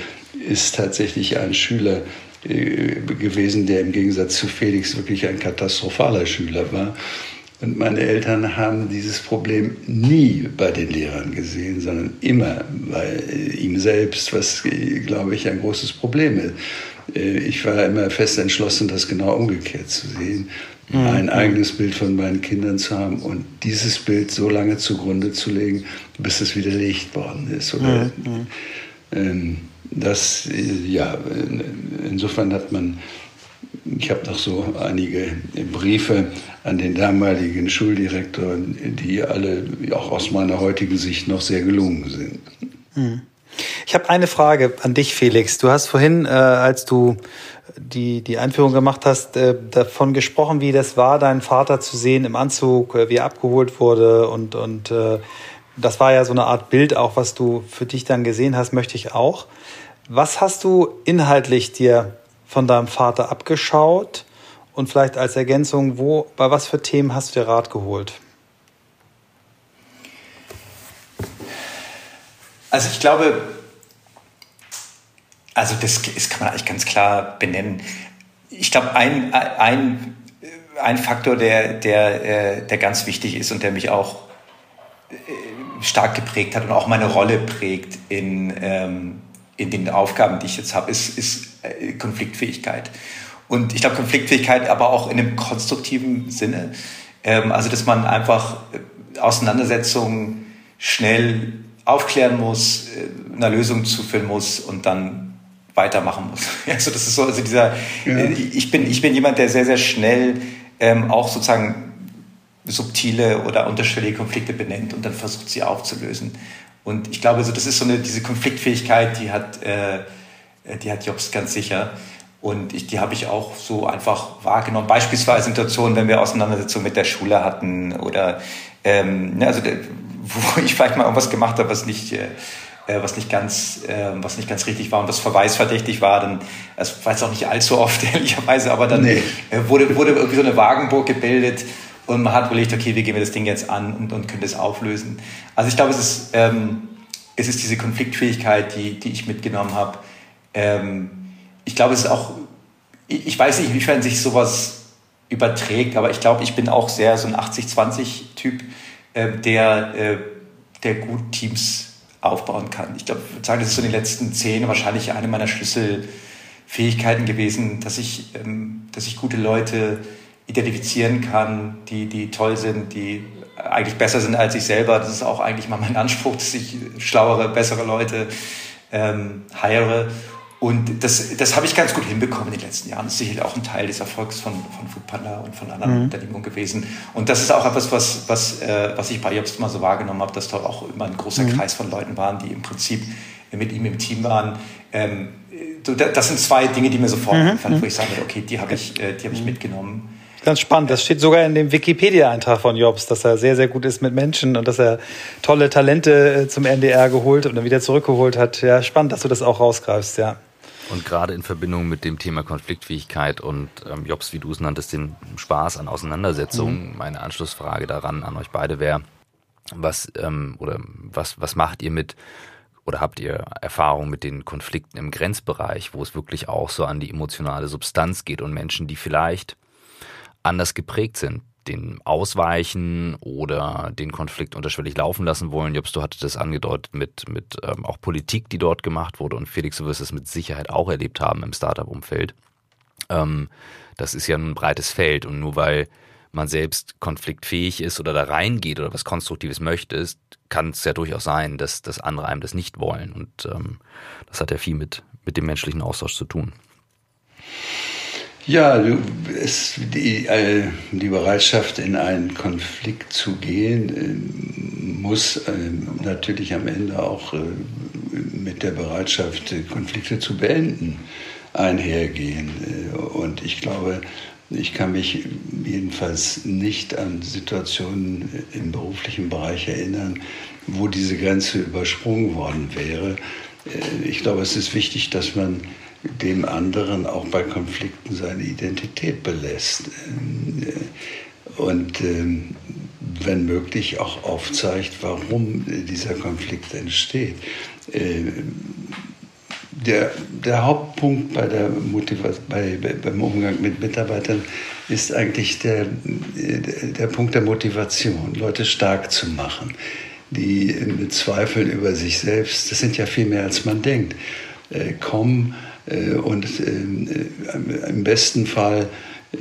ist tatsächlich ein Schüler äh, gewesen, der im Gegensatz zu Felix wirklich ein katastrophaler Schüler war. Und meine Eltern haben dieses Problem nie bei den Lehrern gesehen, sondern immer bei ihm selbst, was, glaube ich, ein großes Problem ist. Äh, ich war immer fest entschlossen, das genau umgekehrt zu sehen mhm. ein eigenes Bild von meinen Kindern zu haben und dieses Bild so lange zugrunde zu legen, bis es widerlegt worden ist. Oder, mhm. ähm, das, äh, ja, insofern hat man, ich habe noch so einige Briefe an den damaligen Schuldirektor, die alle auch aus meiner heutigen Sicht noch sehr gelungen sind. Mhm. Ich habe eine Frage an dich, Felix. Du hast vorhin, äh, als du die, die Einführung gemacht hast, äh, davon gesprochen, wie das war, deinen Vater zu sehen im Anzug, äh, wie er abgeholt wurde und, und äh, das war ja so eine Art Bild auch, was du für dich dann gesehen hast, möchte ich auch. Was hast du inhaltlich dir von deinem Vater abgeschaut und vielleicht als Ergänzung, wo, bei was für Themen hast du dir Rat geholt? Also ich glaube, also das, das kann man eigentlich ganz klar benennen. Ich glaube, ein, ein, ein Faktor, der, der, äh, der ganz wichtig ist und der mich auch äh, stark geprägt hat und auch meine Rolle prägt in, ähm, in den Aufgaben, die ich jetzt habe, ist, ist äh, Konfliktfähigkeit. Und ich glaube, Konfliktfähigkeit aber auch in einem konstruktiven Sinne. Ähm, also, dass man einfach Auseinandersetzungen schnell aufklären muss, einer Lösung zuführen muss und dann weitermachen muss. [laughs] Also das ist so, also dieser, ja. Äh, ich bin, ich bin jemand, der sehr, sehr schnell ähm, auch sozusagen subtile oder unterschwellige Konflikte benennt und dann versucht, sie aufzulösen. Und ich glaube, so, das ist so eine, diese Konfliktfähigkeit, die hat, äh, die hat Jobs ganz sicher. Und ich, die habe ich auch so einfach wahrgenommen. Beispielsweise Situationen, wenn wir Auseinandersetzungen mit der Schule hatten oder ähm, ne, also [laughs] wo ich vielleicht mal irgendwas gemacht habe, was nicht, äh, äh, was nicht ganz, äh, was nicht ganz richtig war und was verweisverdächtig war, dann, das war jetzt auch nicht allzu oft, [laughs] ehrlicherweise, aber dann nee. äh, wurde, wurde irgendwie so eine Wagenburg gebildet und man hat überlegt, okay, wie gehen wir das Ding jetzt an und, und können das auflösen. Also ich glaube, es ist, ähm, es ist diese Konfliktfähigkeit, die, die ich mitgenommen habe. Ähm, ich glaube, es ist auch, ich, ich weiß nicht, inwiefern sich sowas überträgt, aber ich glaube, ich bin auch sehr so ein 80-20-Typ, äh, der, äh, der gut Teams aufbauen kann. Ich glaube, ich würde sagen, das ist so in den letzten zehn wahrscheinlich eine meiner Schlüsselfähigkeiten gewesen, dass ich, ähm, dass ich gute Leute identifizieren kann, die, die toll sind, die eigentlich besser sind als ich selber. Das ist auch eigentlich mal mein Anspruch, dass ich schlauere, bessere Leute ähm, heiere. Und das, das habe ich ganz gut hinbekommen in den letzten Jahren. Das ist sicherlich auch ein Teil des Erfolgs von, von Foodpanda und von anderen mhm. Unternehmungen gewesen. Und das ist auch etwas, was, was, äh, was ich bei Jobs immer so wahrgenommen habe, dass dort auch immer ein großer mhm. Kreis von Leuten waren, die im Prinzip mit ihm im Team waren. Ähm, das sind zwei Dinge, die mir sofort mhm. einfallen, wo mhm. ich sage, okay, die habe ich, äh, die hab ich mhm. mitgenommen. Ganz spannend. Das steht sogar in dem Wikipedia-Eintrag von Jobs, dass er sehr, sehr gut ist mit Menschen und dass er tolle Talente äh, zum NDR geholt und dann wieder zurückgeholt hat. Ja, spannend, dass du das auch rausgreifst, ja. Und gerade in Verbindung mit dem Thema Konfliktfähigkeit und ähm, Jobs, wie du es nanntest, den Spaß an Auseinandersetzungen, mhm. meine Anschlussfrage daran an euch beide wäre, was ähm, oder was, was macht ihr mit oder habt ihr Erfahrung mit den Konflikten im Grenzbereich, wo es wirklich auch so an die emotionale Substanz geht und Menschen, die vielleicht anders geprägt sind, den ausweichen oder den Konflikt unterschwellig laufen lassen wollen. Jobs, du hattest das angedeutet mit, mit ähm, auch Politik, die dort gemacht wurde und Felix, du wirst es mit Sicherheit auch erlebt haben im Startup-Umfeld. Ähm, das ist ja ein breites Feld und nur weil man selbst konfliktfähig ist oder da reingeht oder was Konstruktives möchte, kann es ja durchaus sein, dass, dass andere einem das nicht wollen. Und ähm, das hat ja viel mit, mit dem menschlichen Austausch zu tun. Ja, es, die, äh, die Bereitschaft, in einen Konflikt zu gehen, äh, muss äh, natürlich am Ende auch mit der Bereitschaft, Konflikte zu beenden, einhergehen. Und ich glaube, ich kann mich jedenfalls nicht an Situationen im beruflichen Bereich erinnern, wo diese Grenze übersprungen worden wäre. Ich glaube, es ist wichtig, dass man dem anderen auch bei Konflikten seine Identität belässt. Und ähm, wenn möglich auch aufzeigt, warum dieser Konflikt entsteht. Äh, der, der Hauptpunkt bei der bei, beim Umgang mit Mitarbeitern ist eigentlich der, der Punkt der Motivation, Leute stark zu machen, die mit Zweifeln über sich selbst, das sind ja viel mehr als man denkt, äh, kommen und äh, im besten Fall äh,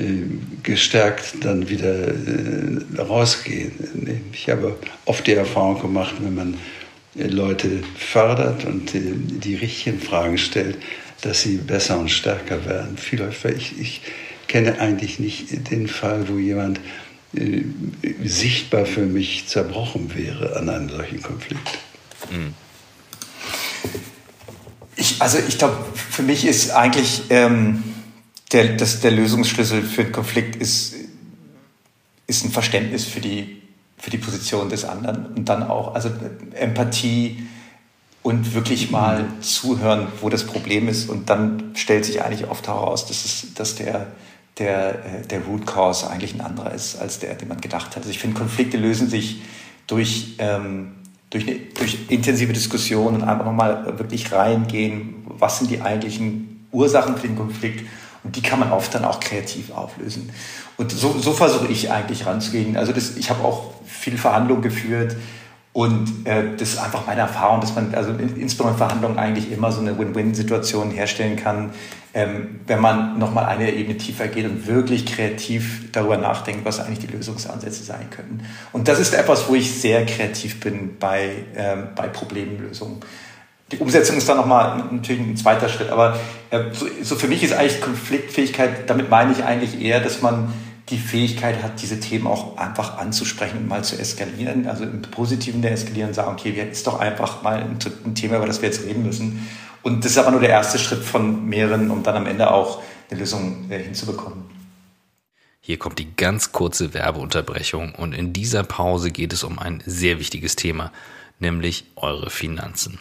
gestärkt dann wieder rausgehen. Ich habe oft die Erfahrung gemacht, wenn man Leute fördert und die richtigen Fragen stellt, dass sie besser und stärker werden. Ich, ich kenne eigentlich nicht den Fall, wo jemand äh, sichtbar für mich zerbrochen wäre an einem solchen Konflikt. Mhm. Ich, also ich glaube, für mich ist eigentlich ähm, der, das, der Lösungsschlüssel für den Konflikt ist, ist ein Verständnis für die, für die Position des anderen und dann auch also Empathie und wirklich mal mhm. zuhören, wo das Problem ist und dann stellt sich eigentlich oft heraus, dass, es, dass der, der, äh, der Root Cause eigentlich ein anderer ist als der, den man gedacht hat. Also ich finde, Konflikte lösen sich durch ähm, durch, eine, durch intensive Diskussionen einfach nochmal wirklich reingehen, was sind die eigentlichen Ursachen für den Konflikt und die kann man oft dann auch kreativ auflösen. Und so, so versuche ich eigentlich ranzugehen. Also das, ich habe auch viele Verhandlungen geführt und äh, das ist einfach meine Erfahrung, dass man also in, insbesondere in Verhandlungen eigentlich immer so eine Win-Win-Situation herstellen kann, ähm, wenn man nochmal eine Ebene tiefer geht und wirklich kreativ darüber nachdenkt, was eigentlich die Lösungsansätze sein könnten. Und das ist etwas, wo ich sehr kreativ bin bei, ähm, bei Problemlösungen. Die Umsetzung ist dann nochmal natürlich ein zweiter Schritt, aber äh, so, so für mich ist eigentlich Konfliktfähigkeit, damit meine ich eigentlich eher, dass man die Fähigkeit hat, diese Themen auch einfach anzusprechen und mal zu eskalieren, also im Positiven der eskalieren sagen, okay, wir ist doch einfach mal ein, ein Thema, über das wir jetzt reden müssen. Und das ist aber nur der erste Schritt von mehreren, um dann am Ende auch eine Lösung äh, hinzubekommen. Hier kommt die ganz kurze Werbeunterbrechung und in dieser Pause geht es um ein sehr wichtiges Thema, nämlich eure Finanzen.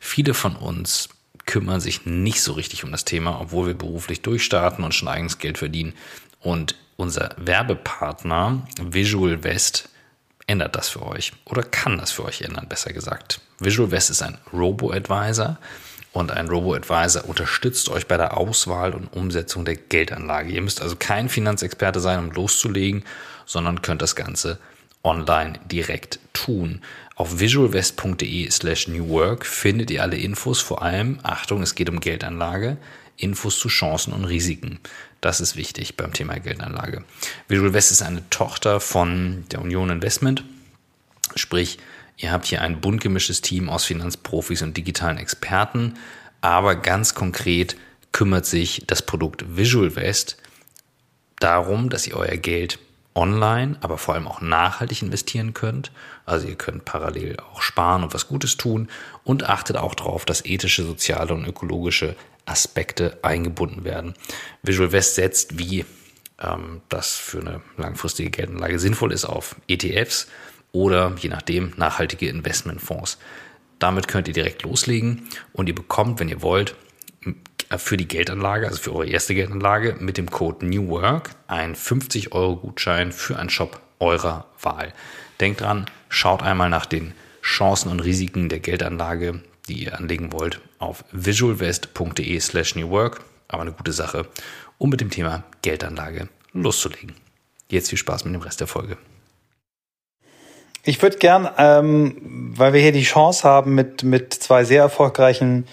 Viele von uns kümmern sich nicht so richtig um das Thema, obwohl wir beruflich durchstarten und schon eigenes Geld verdienen. Und unser Werbepartner Visual West ändert das für euch oder kann das für euch ändern, besser gesagt. Visual West ist ein Robo-Advisor und ein Robo-Advisor unterstützt euch bei der Auswahl und Umsetzung der Geldanlage. Ihr müsst also kein Finanzexperte sein, um loszulegen, sondern könnt das Ganze online direkt tun. Auf visualvest.de slash newwork findet ihr alle Infos, vor allem, Achtung, es geht um Geldanlage, Infos zu Chancen und Risiken. Das ist wichtig beim Thema Geldanlage. Visual West ist eine Tochter von der Union Investment, sprich, Ihr habt hier ein bunt gemischtes Team aus Finanzprofis und digitalen Experten, aber ganz konkret kümmert sich das Produkt Visual West darum, dass ihr euer Geld online, aber vor allem auch nachhaltig investieren könnt. Also ihr könnt parallel auch sparen und was Gutes tun und achtet auch darauf, dass ethische, soziale und ökologische Aspekte eingebunden werden. Visual West setzt, wie ähm, das für eine langfristige Geldanlage sinnvoll ist, auf ETFs oder je nachdem nachhaltige Investmentfonds. Damit könnt ihr direkt loslegen und ihr bekommt, wenn ihr wollt, für die Geldanlage, also für eure erste Geldanlage, mit dem Code New Work einen 50 Euro Gutschein für einen Shop eurer Wahl. Denkt dran, schaut einmal nach den Chancen und Risiken der Geldanlage, die ihr anlegen wollt, auf visualvest.de slash New Work. Aber eine gute Sache, um mit dem Thema Geldanlage loszulegen. Jetzt viel Spaß mit dem Rest der Folge. Ich würde gern, ähm, weil wir hier die Chance haben, mit, mit zwei sehr erfolgreichen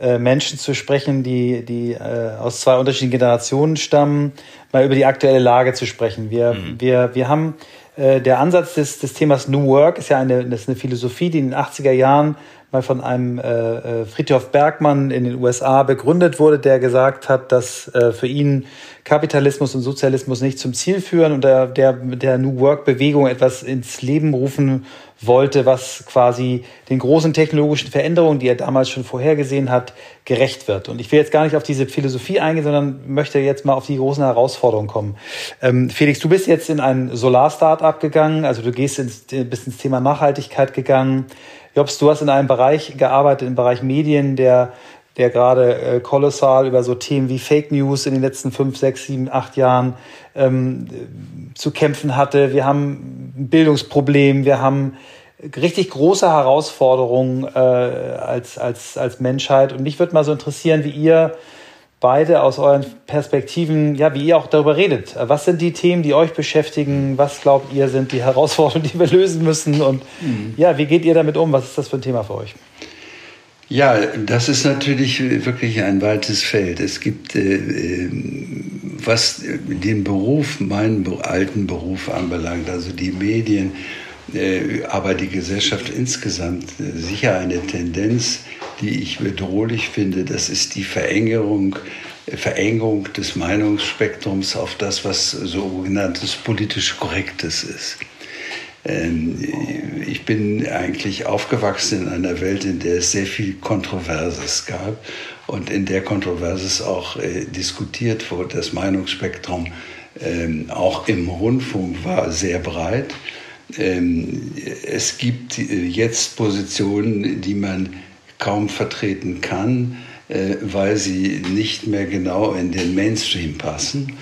äh, Menschen zu sprechen, die, die äh, aus zwei unterschiedlichen Generationen stammen, mal über die aktuelle Lage zu sprechen. Wir, mhm. wir, wir haben äh, der Ansatz des, des Themas New Work ist ja eine, das ist eine Philosophie, die in den 80er Jahren mal von einem äh, äh, Friedhof Bergmann in den USA begründet wurde, der gesagt hat, dass äh, für ihn Kapitalismus und Sozialismus nicht zum Ziel führen und der, der, der New Work-Bewegung etwas ins Leben rufen wollte, was quasi den großen technologischen Veränderungen, die er damals schon vorhergesehen hat, gerecht wird. Und ich will jetzt gar nicht auf diese Philosophie eingehen, sondern möchte jetzt mal auf die großen Herausforderungen kommen. Ähm, Felix, du bist jetzt in ein Solar-Startup gegangen, also du gehst ins, bist ins Thema Nachhaltigkeit gegangen. Jobs, du hast in einem Bereich gearbeitet, im Bereich Medien, der, der gerade äh, kolossal über so Themen wie Fake News in den letzten fünf, sechs, sieben, acht Jahren ähm, zu kämpfen hatte. Wir haben ein Bildungsproblem, wir haben richtig große Herausforderungen äh, als, als, als Menschheit. Und mich würde mal so interessieren, wie ihr beide aus euren Perspektiven, ja, wie ihr auch darüber redet. Was sind die Themen, die euch beschäftigen? Was glaubt ihr, sind die Herausforderungen, [laughs] die wir lösen müssen? Und mhm. ja, wie geht ihr damit um? Was ist das für ein Thema für euch? Ja, das ist natürlich wirklich ein weites Feld. Es gibt, äh, äh was den Beruf, meinen alten Beruf anbelangt, also die Medien, aber die Gesellschaft insgesamt, äh, sicher eine Tendenz, die ich bedrohlich finde, das ist die Verengerung, Verengung des Meinungsspektrums auf das, was sogenanntes politisch Korrektes ist. Ähm, ich bin eigentlich aufgewachsen in einer Welt, in der es sehr viel Kontroverses gab und in der Kontroverses auch äh, diskutiert wurde. Das Meinungsspektrum ähm, auch im Rundfunk war sehr breit. Ähm, es gibt jetzt Positionen, die man kaum vertreten kann, äh, weil sie nicht mehr genau in den Mainstream passen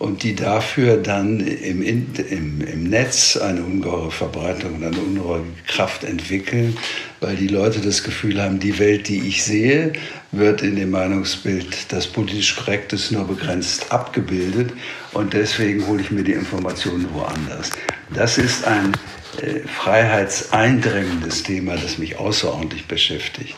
und die dafür dann im, im, im Netz eine ungeheure Verbreitung und eine ungeheure Kraft entwickeln, weil die Leute das Gefühl haben, die Welt, die ich sehe, wird in dem Meinungsbild, das politisch korrekt ist, nur begrenzt abgebildet und deswegen hole ich mir die Informationen woanders. Das ist ein äh, freiheitseindrängendes Thema, das mich außerordentlich beschäftigt.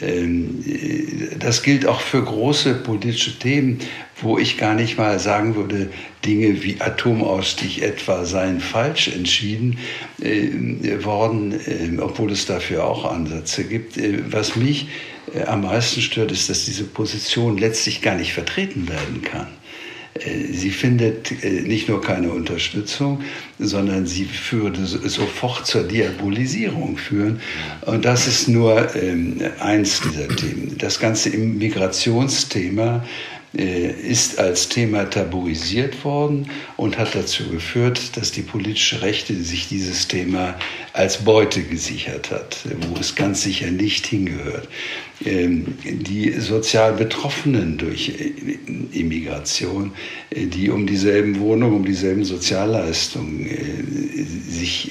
Ähm, äh, das gilt auch für große politische Themen, wo ich gar nicht mal sagen würde, Dinge wie Atomausstieg etwa seien falsch entschieden äh, worden, äh, obwohl es dafür auch Ansätze gibt. Äh, was mich äh, am meisten stört, ist, dass diese Position letztlich gar nicht vertreten werden kann. Äh, sie findet äh, nicht nur keine Unterstützung, sondern sie würde sofort zur Diabolisierung führen. Und das ist nur ähm, eins dieser Themen. Das ganze Migrationsthema ist als Thema tabuisiert worden und hat dazu geführt, dass die politische Rechte sich dieses Thema als Beute gesichert hat, wo es ganz sicher nicht hingehört. Ähm, die sozial Betroffenen durch äh, Immigration, äh, die um dieselben Wohnungen, um dieselben Sozialleistungen sich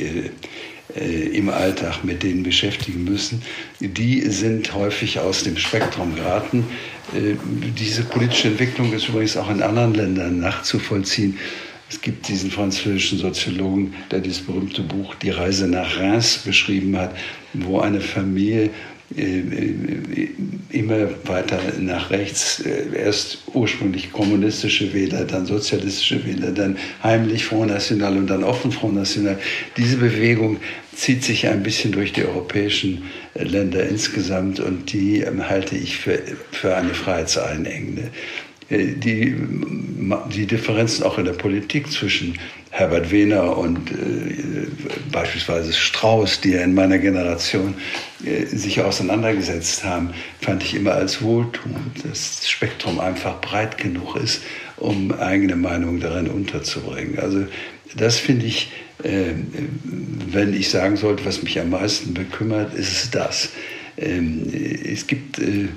im Alltag mit denen beschäftigen müssen, die sind häufig aus dem Spektrum geraten. Diese politische Entwicklung ist übrigens auch in anderen Ländern nachzuvollziehen. Es gibt diesen französischen Soziologen, der dieses berühmte Buch Die Reise nach Reims beschrieben hat, wo eine Familie äh, äh, immer weiter nach rechts, äh, erst ursprünglich kommunistische Wähler, dann sozialistische Wähler, dann heimlich Front National und dann offen Front National. Diese Bewegung zieht sich ein bisschen durch die europäischen Länder insgesamt und die ähm, halte ich für, für eine freiheitseinengende. Die, die Differenzen auch in der Politik zwischen Herbert Wehner und äh, beispielsweise Strauß, die ja in meiner Generation äh, sich auseinandergesetzt haben, fand ich immer als wohltuend, dass das Spektrum einfach breit genug ist, um eigene Meinungen darin unterzubringen. Also das finde ich, äh, wenn ich sagen sollte, was mich am meisten bekümmert, ist es das. Ähm, es gibt äh,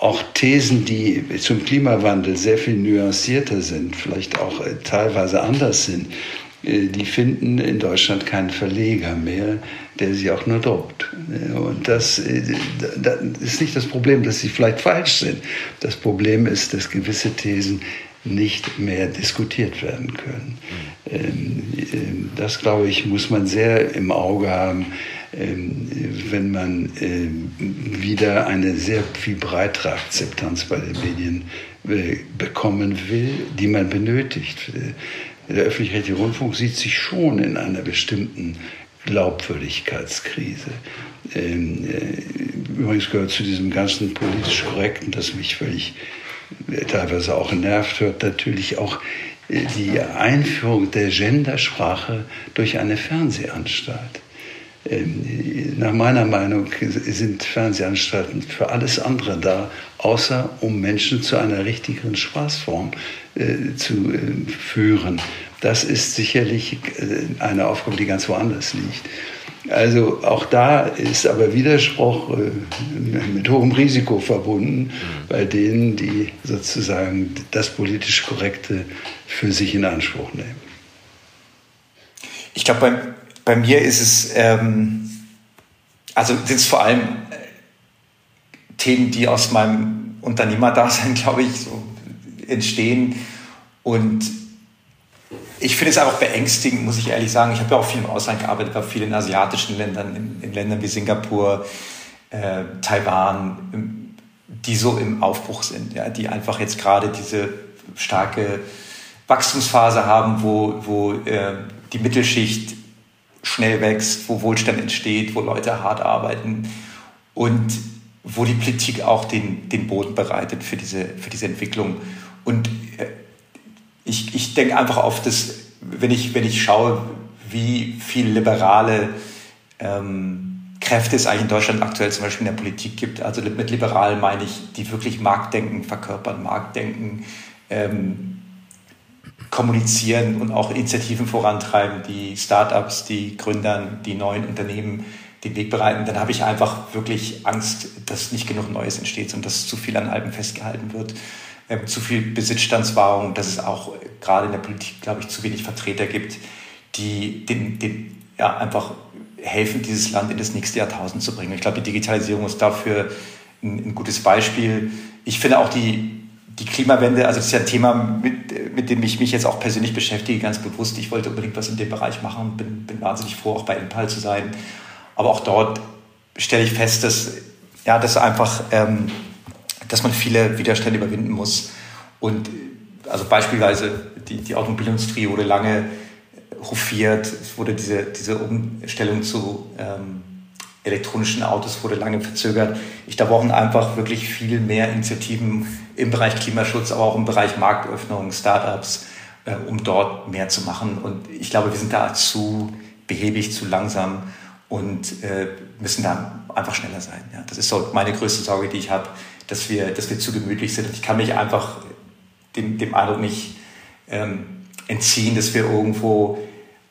auch Thesen, die zum Klimawandel sehr viel nuancierter sind, vielleicht auch äh, teilweise anders sind, äh, die finden in Deutschland keinen Verleger mehr, der sie auch nur druckt. Äh, und das, das ist nicht das Problem, dass sie vielleicht falsch sind. Das Problem ist, dass gewisse Thesen nicht mehr diskutiert werden können. Ähm, ähm, das, glaube ich, muss man sehr im Auge haben, wenn man wieder eine sehr viel breitere Akzeptanz bei den Medien äh, bekommen will, die man benötigt. Der öffentlich-rechtliche Rundfunk sieht sich schon in einer bestimmten Glaubwürdigkeitskrise. Äh, übrigens gehört zu diesem ganzen politisch Korrekten, das mich völlig teilweise auch nervt, hört natürlich auch äh, die Einführung der Gendersprache durch eine Fernsehanstalt. Ähm, nach meiner Meinung sind Fernsehanstalten für alles andere da, außer um Menschen zu einer richtigeren Spaßform äh, zu äh, führen. Das ist sicherlich eine Aufgabe, die ganz woanders liegt. Also auch da ist aber Widerspruch äh, mit hohem Risiko verbunden mhm. bei denen, die sozusagen das politisch Korrekte für sich in Anspruch nehmen. Ich glaube, bei, bei mir ist es, ähm, also sind es vor allem äh, Themen, die aus meinem Unternehmerdasein, [laughs] glaube ich, so entstehen und ich finde es einfach beängstigend, muss ich ehrlich sagen. Ich habe ja auch viel im Ausland gearbeitet, war viel in asiatischen Ländern, in, in Ländern wie Singapur, äh, Taiwan, die so im Aufbruch sind, ja, die einfach jetzt gerade diese starke Wachstumsphase haben, wo, wo äh, die Mittelschicht schnell wächst, wo Wohlstand entsteht, wo Leute hart arbeiten und wo die Politik auch den, den Boden bereitet für diese, für diese Entwicklung. Und äh, ich, ich denke einfach auf das, wenn ich, wenn ich schaue, wie viel liberale ähm, Kräfte es eigentlich in Deutschland aktuell zum Beispiel in der Politik gibt. Also mit liberal meine ich, die wirklich Marktdenken verkörpern, Marktdenken ähm, kommunizieren und auch Initiativen vorantreiben, die Startups, die Gründern, die neuen Unternehmen den Weg bereiten, dann habe ich einfach wirklich Angst, dass nicht genug Neues entsteht und dass zu viel an Alben festgehalten wird äh, zu viel Besitzstandswahrung, dass es auch gerade in der Politik, glaube ich, zu wenig Vertreter gibt, die den, den, ja, einfach helfen, dieses Land in das nächste Jahrtausend zu bringen. Ich glaube, die Digitalisierung ist dafür ein, ein gutes Beispiel. Ich finde auch die, die Klimawende, also das ist ja ein Thema, mit, mit dem ich mich jetzt auch persönlich beschäftige, ganz bewusst. Ich wollte unbedingt was in dem Bereich machen und bin, bin wahnsinnig froh, auch bei Impal zu sein. Aber auch dort stelle ich fest, dass, ja, dass einfach ähm, dass man viele Widerstände überwinden muss. Und also beispielsweise die, die Automobilindustrie wurde lange hofiert, es wurde diese, diese Umstellung zu ähm, elektronischen Autos wurde lange verzögert. Ich da brauchen einfach wirklich viel mehr Initiativen im Bereich Klimaschutz, aber auch im Bereich Marktöffnung, Startups, äh, um dort mehr zu machen. Und ich glaube, wir sind da zu behäbig, zu langsam und äh, müssen da einfach schneller sein. Ja, das ist so meine größte Sorge, die ich habe dass wir, dass wir zu gemütlich sind. Ich kann mich einfach dem, dem Eindruck nicht ähm, entziehen, dass wir irgendwo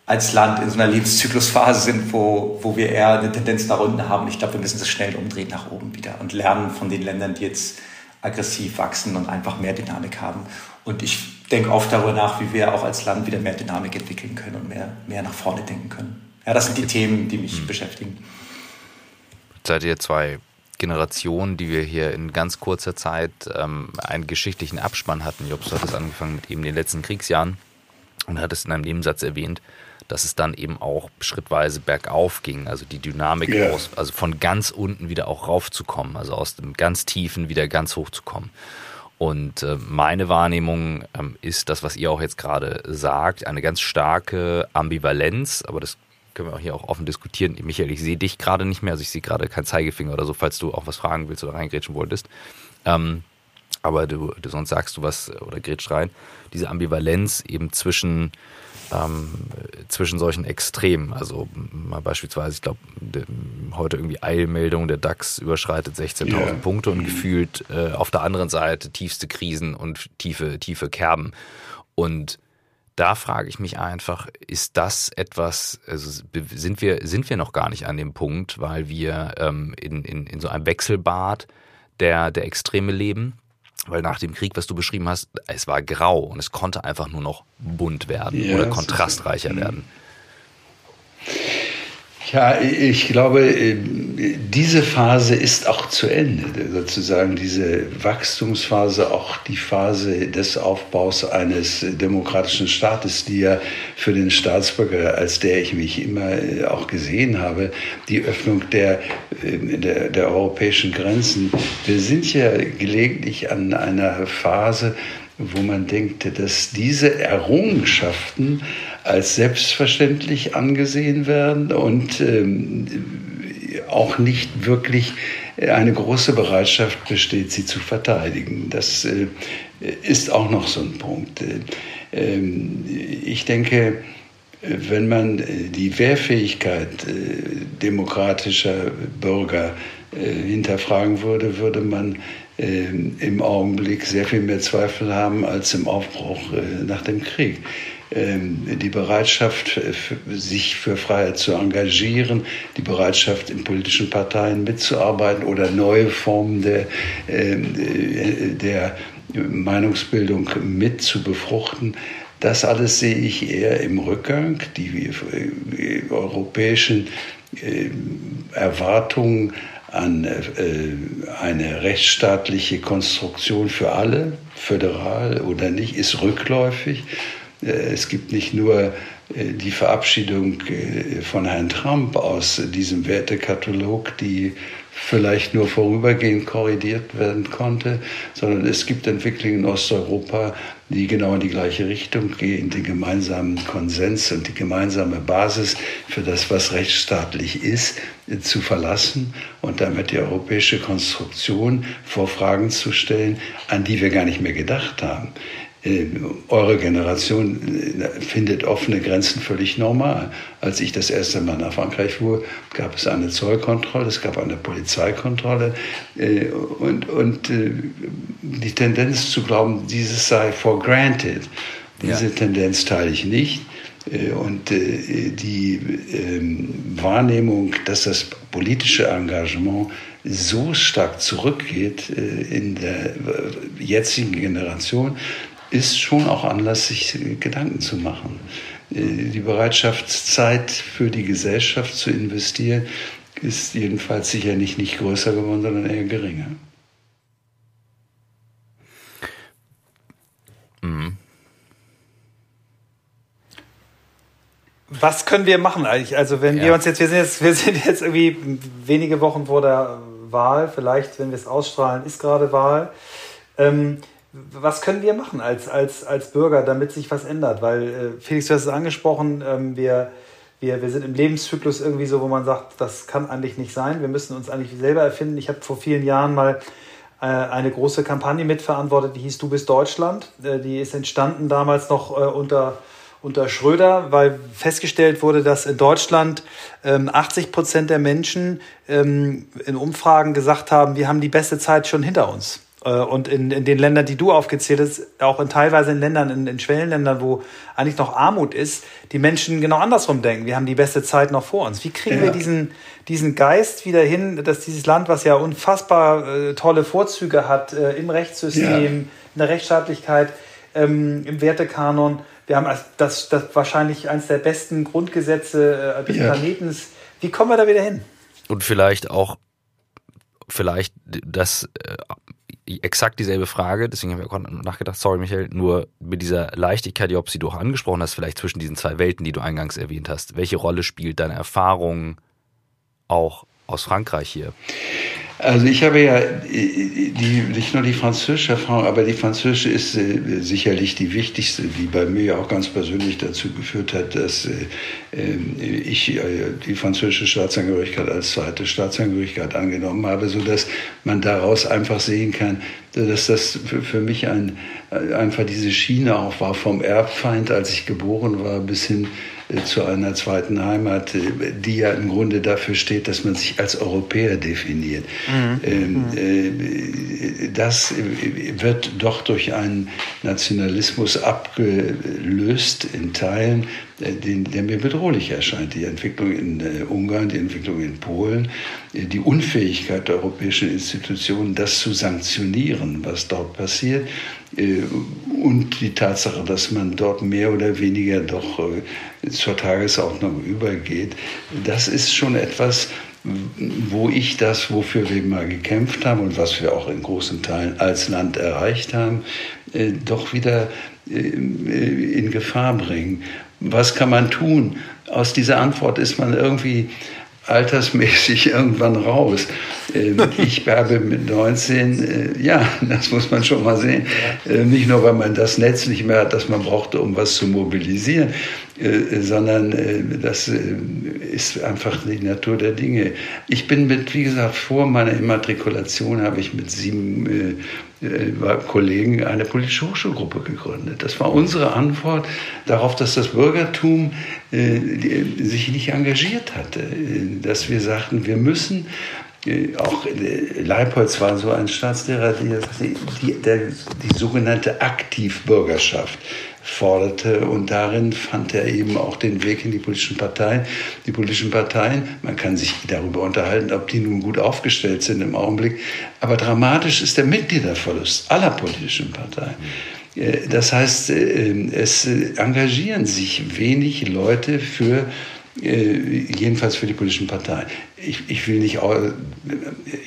als Land in so einer Lebenszyklusphase sind, wo, wo wir eher eine Tendenz nach unten haben. Ich glaube, wir müssen das schnell umdrehen nach oben wieder und lernen von den Ländern, die jetzt aggressiv wachsen und einfach mehr Dynamik haben. Und ich denke oft darüber nach, wie wir auch als Land wieder mehr Dynamik entwickeln können und mehr, mehr nach vorne denken können. Ja, das sind die Themen, die mich mhm. beschäftigen. Seid ihr zwei Generationen, die wir hier in ganz kurzer Zeit ähm, einen geschichtlichen Abspann hatten. Jobs hat es angefangen mit eben den letzten Kriegsjahren und hat es in einem Nebensatz erwähnt, dass es dann eben auch schrittweise bergauf ging, also die Dynamik yeah. aus, also von ganz unten wieder auch raufzukommen, also aus dem ganz tiefen wieder ganz hoch zu kommen. Und äh, meine Wahrnehmung ähm, ist das, was ihr auch jetzt gerade sagt, eine ganz starke Ambivalenz, aber das können wir auch hier auch offen diskutieren. Michael, ich sehe dich gerade nicht mehr, also ich sehe gerade keinen Zeigefinger oder so, falls du auch was fragen willst oder reingrätschen wolltest. Ähm, aber du, du sonst sagst du was oder grätsch rein. Diese Ambivalenz eben zwischen ähm, zwischen solchen Extremen. Also mal beispielsweise, ich glaube, heute irgendwie Eilmeldung, der DAX überschreitet 16.000 yeah. Punkte und mhm. gefühlt äh, auf der anderen Seite tiefste Krisen und tiefe, tiefe Kerben. Und da frage ich mich einfach, ist das etwas, also sind wir, sind wir noch gar nicht an dem Punkt, weil wir ähm, in, in, in so einem Wechselbad der, der Extreme leben? Weil nach dem Krieg, was du beschrieben hast, es war grau und es konnte einfach nur noch bunt werden ja, oder kontrastreicher ist, werden. Ja, ich glaube, äh, diese Phase ist auch zu Ende. Sozusagen diese Wachstumsphase, auch die Phase des Aufbaus eines demokratischen Staates, die ja für den Staatsbürger, als der ich mich immer äh, auch gesehen habe, die Öffnung der, äh, der, der europäischen Grenzen. Wir sind ja gelegentlich an einer Phase, wo man denkt, dass diese Errungenschaften als selbstverständlich angesehen werden und ähm, auch nicht wirklich eine große Bereitschaft besteht, sie zu verteidigen. Das äh, ist auch noch so ein Punkt. Äh, ich denke, wenn man die Wehrfähigkeit äh, demokratischer Bürger äh, hinterfragen würde, würde man äh, im Augenblick sehr viel mehr Zweifel haben als im Aufbruch nach dem Krieg. Ähm, die Bereitschaft, sich für Freiheit zu engagieren, die Bereitschaft, in politischen Parteien mitzuarbeiten oder neue Formen der, ähm, der Meinungsbildung mit zu befruchten, das alles sehe ich eher im Rückgang. Die europäischen ähm, Erwartungen an äh, eine rechtsstaatliche Konstruktion für alle, föderal oder nicht, ist rückläufig. Äh, es gibt nicht nur äh, die Verabschiedung von Herrn Trump aus diesem Wertekatalog, die vielleicht nur vorübergehend korrigiert werden konnte, sondern es gibt Entwicklungen in Osteuropa, die genau in die gleiche Richtung gehen, den gemeinsamen Konsens und die gemeinsame Basis für das, was rechtsstaatlich ist, zu verlassen und damit die europäische Konstruktion vor Fragen zu stellen, an die wir gar nicht mehr gedacht haben. Äh, eure Generation äh, findet offene Grenzen völlig normal. Als ich das erste Mal nach Frankreich fuhr, gab es eine Zollkontrolle, es gab eine Polizeikontrolle äh, und, und die Tendenz zu glauben, dieses sei for granted, diese ja. Tendenz teile ich nicht. Und die ähm, Wahrnehmung, dass das politische Engagement so stark zurückgeht in der jetzigen Generation, ist schon auch Anlass, sich Gedanken zu machen. Äh, die Bereitschaftszeit für die Gesellschaft zu investieren ist jedenfalls sicherlich nicht größer geworden, sondern eher geringer. Mhm. Was können wir machen eigentlich? Also wenn ja. wir uns jetzt, wir sind jetzt, wir sind jetzt irgendwie wenige Wochen vor der Wahl, vielleicht, wenn wir es ausstrahlen, ist gerade Wahl. Ähm, was können wir machen als, als, als Bürger, damit sich was ändert? Weil, äh, Felix, du hast es angesprochen, ähm, wir, wir, wir sind im Lebenszyklus irgendwie so, wo man sagt, das kann eigentlich nicht sein. Wir müssen uns eigentlich selber erfinden. Ich habe vor vielen Jahren mal äh, eine große Kampagne mitverantwortet, die hieß Du bist Deutschland. Äh, die ist entstanden damals noch unter, unter Schröder, weil festgestellt wurde, dass in Deutschland ähm, 80 Prozent der Menschen ähm, in Umfragen gesagt haben, wir haben die beste Zeit schon hinter uns. Äh, und in, in den Ländern, die du aufgezählt hast, auch in teilweise in Ländern, in, in Schwellenländern, wo eigentlich noch Armut ist, die Menschen genau andersrum denken. Wir haben die beste Zeit noch vor uns. Wie kriegen ja. wir diesen, diesen Geist wieder hin, dass dieses Land, was ja unfassbar äh, tolle Vorzüge hat äh, im Rechtssystem, ja. in der Rechtsstaatlichkeit, ähm, im Wertekanon, wir haben das, das wahrscheinlich eines der besten Grundgesetze äh, des ja. Planetens. Wie kommen wir da wieder hin? Und vielleicht vielleicht das äh, exakt dieselbe Frage, deswegen habe ich auch nachgedacht, sorry Michael, nur mit dieser Leichtigkeit, die du auch angesprochen hast, vielleicht zwischen diesen zwei Welten, die du eingangs erwähnt hast. Welche Rolle spielt deine Erfahrung auch aus Frankreich hier? Also ich habe ja die, nicht nur die französische Erfahrung, aber die französische ist äh, sicherlich die wichtigste, die bei mir auch ganz persönlich dazu geführt hat, dass äh, ich äh, die französische Staatsangehörigkeit als zweite Staatsangehörigkeit angenommen habe, so dass man daraus einfach sehen kann, dass das für mich ein, einfach diese Schiene auch war vom Erbfeind, als ich geboren war, bis hin äh, zu einer zweiten Heimat, äh, die ja im Grunde dafür steht, dass man sich als Europäer definiert. Mhm. Ähm, mhm. Äh, das wird doch durch einen Nationalismus abgelöst in Teilen, der mir bedrohlich erscheint. Die Entwicklung in Ungarn, die Entwicklung in Polen, die Unfähigkeit der europäischen Institutionen, das zu sanktionieren, was dort passiert, und die Tatsache, dass man dort mehr oder weniger doch zur Tagesordnung übergeht, das ist schon etwas, wo ich das, wofür wir mal gekämpft haben und was wir auch in großen Teilen als Land erreicht haben, äh, doch wieder äh, in Gefahr bringen. Was kann man tun? Aus dieser Antwort ist man irgendwie altersmäßig [laughs] irgendwann raus. Ähm, ich habe mit 19, äh, ja, [laughs] das muss man schon mal sehen, nicht nur, weil man das Netz nicht mehr hat, das man brauchte, um was zu mobilisieren, äh, sondern äh, das äh, ist einfach die Natur der Dinge. Ich bin mit, wie gesagt, vor meiner Immatrikulation habe ich mit sieben Kollegen eine politische Hochschulgruppe gegründet. Das war unsere Antwort darauf, dass das Bürgertum sich nicht engagiert hatte, dass wir sagten, wir müssen auch Leipolz war so ein Staatslehrer, die, die, die, die sogenannte Aktivbürgerschaft forderte. Und darin fand er eben auch den Weg in die politischen Parteien. Die politischen Parteien, man kann sich darüber unterhalten, ob die nun gut aufgestellt sind im Augenblick. Aber dramatisch ist der Mitgliederverlust aller politischen Parteien. Äh, das heißt, äh, es engagieren sich wenig Leute für äh, jedenfalls für die politischen Parteien. Ich, ich, will nicht,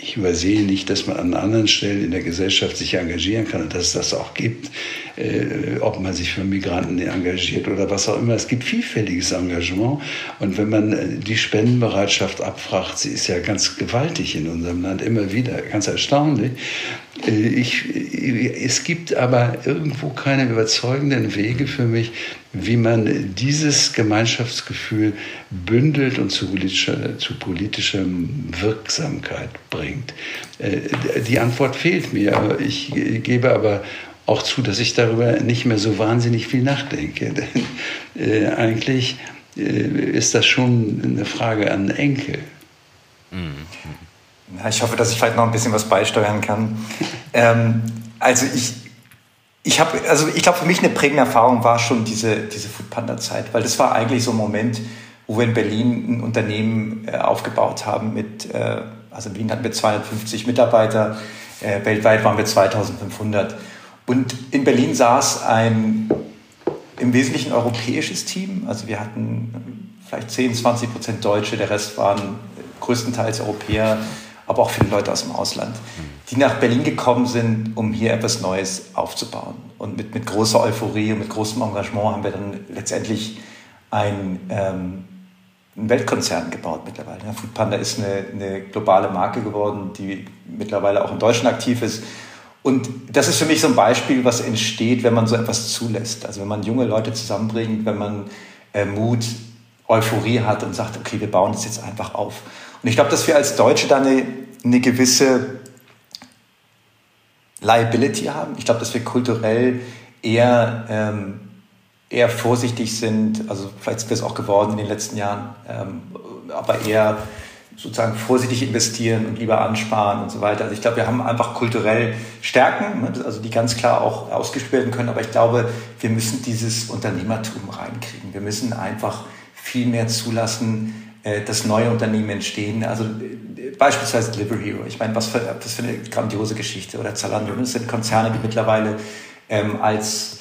ich übersehe nicht, dass man an anderen Stellen in der Gesellschaft sich engagieren kann und dass es das auch gibt, äh, ob man sich für Migranten engagiert oder was auch immer. Es gibt vielfältiges Engagement und wenn man äh, die Spendenbereitschaft abfragt, sie ist ja ganz gewaltig in unserem Land, immer wieder, ganz erstaunlich. Äh, ich, es gibt aber irgendwo keine überzeugenden Wege für mich, wie man dieses Gemeinschaftsgefühl bündelt und zu politischer, zu politischer Wirksamkeit bringt. Äh, die Antwort fehlt mir. Ich gebe aber auch zu, dass ich darüber nicht mehr so wahnsinnig viel nachdenke. [laughs] Denn äh, eigentlich äh, ist das schon eine Frage an Enkel. Mhm. Ich hoffe, dass ich vielleicht noch ein bisschen was beisteuern kann. ähm, also ich, ich habe, also ich glaube, für mich eine prägende Erfahrung war schon diese, diese Foodpanda-Zeit, weil das war eigentlich so ein Moment, wo wir in Berlin ein Unternehmen äh, aufgebaut haben mit, äh, also in Wien hatten wir 250 Mitarbeiter, äh, weltweit waren wir 2500. Und in Berlin saß ein im Wesentlichen europäisches Team, also wir hatten vielleicht 10, 20 Prozent Deutsche, der Rest waren größtenteils Europäer, aber auch viele Leute aus dem Ausland, die nach Berlin gekommen sind, um hier etwas Neues aufzubauen. Und mit, mit großer Euphorie und mit großem Engagement haben wir dann letztendlich ein, ähm, ein Weltkonzern gebaut mittlerweile. Ja, Food Panda ist eine, eine globale Marke geworden, die mittlerweile auch in Deutschland aktiv ist. Und das ist für mich so ein Beispiel, was entsteht, wenn man so etwas zulässt. Also wenn man junge Leute zusammenbringt, wenn man äh, Mut, Euphorie hat und sagt, okay, wir bauen das jetzt einfach auf. Und ich glaube, dass wir als Deutsche da eine, eine gewisse Liability haben. Ich glaube, dass wir kulturell eher, ähm, eher vorsichtig sind. Also vielleicht sind wir es auch geworden in den letzten Jahren. Ähm, aber eher sozusagen vorsichtig investieren und lieber ansparen und so weiter. Also ich glaube, wir haben einfach kulturell Stärken, ne, also die ganz klar auch ausgespielt werden können. Aber ich glaube, wir müssen dieses Unternehmertum reinkriegen. Wir müssen einfach viel mehr zulassen, dass neue Unternehmen entstehen. Also äh, beispielsweise Delivery Hero. Ich meine, was für, was für eine grandiose Geschichte. Oder Zalando. Das sind Konzerne, die mittlerweile ähm, als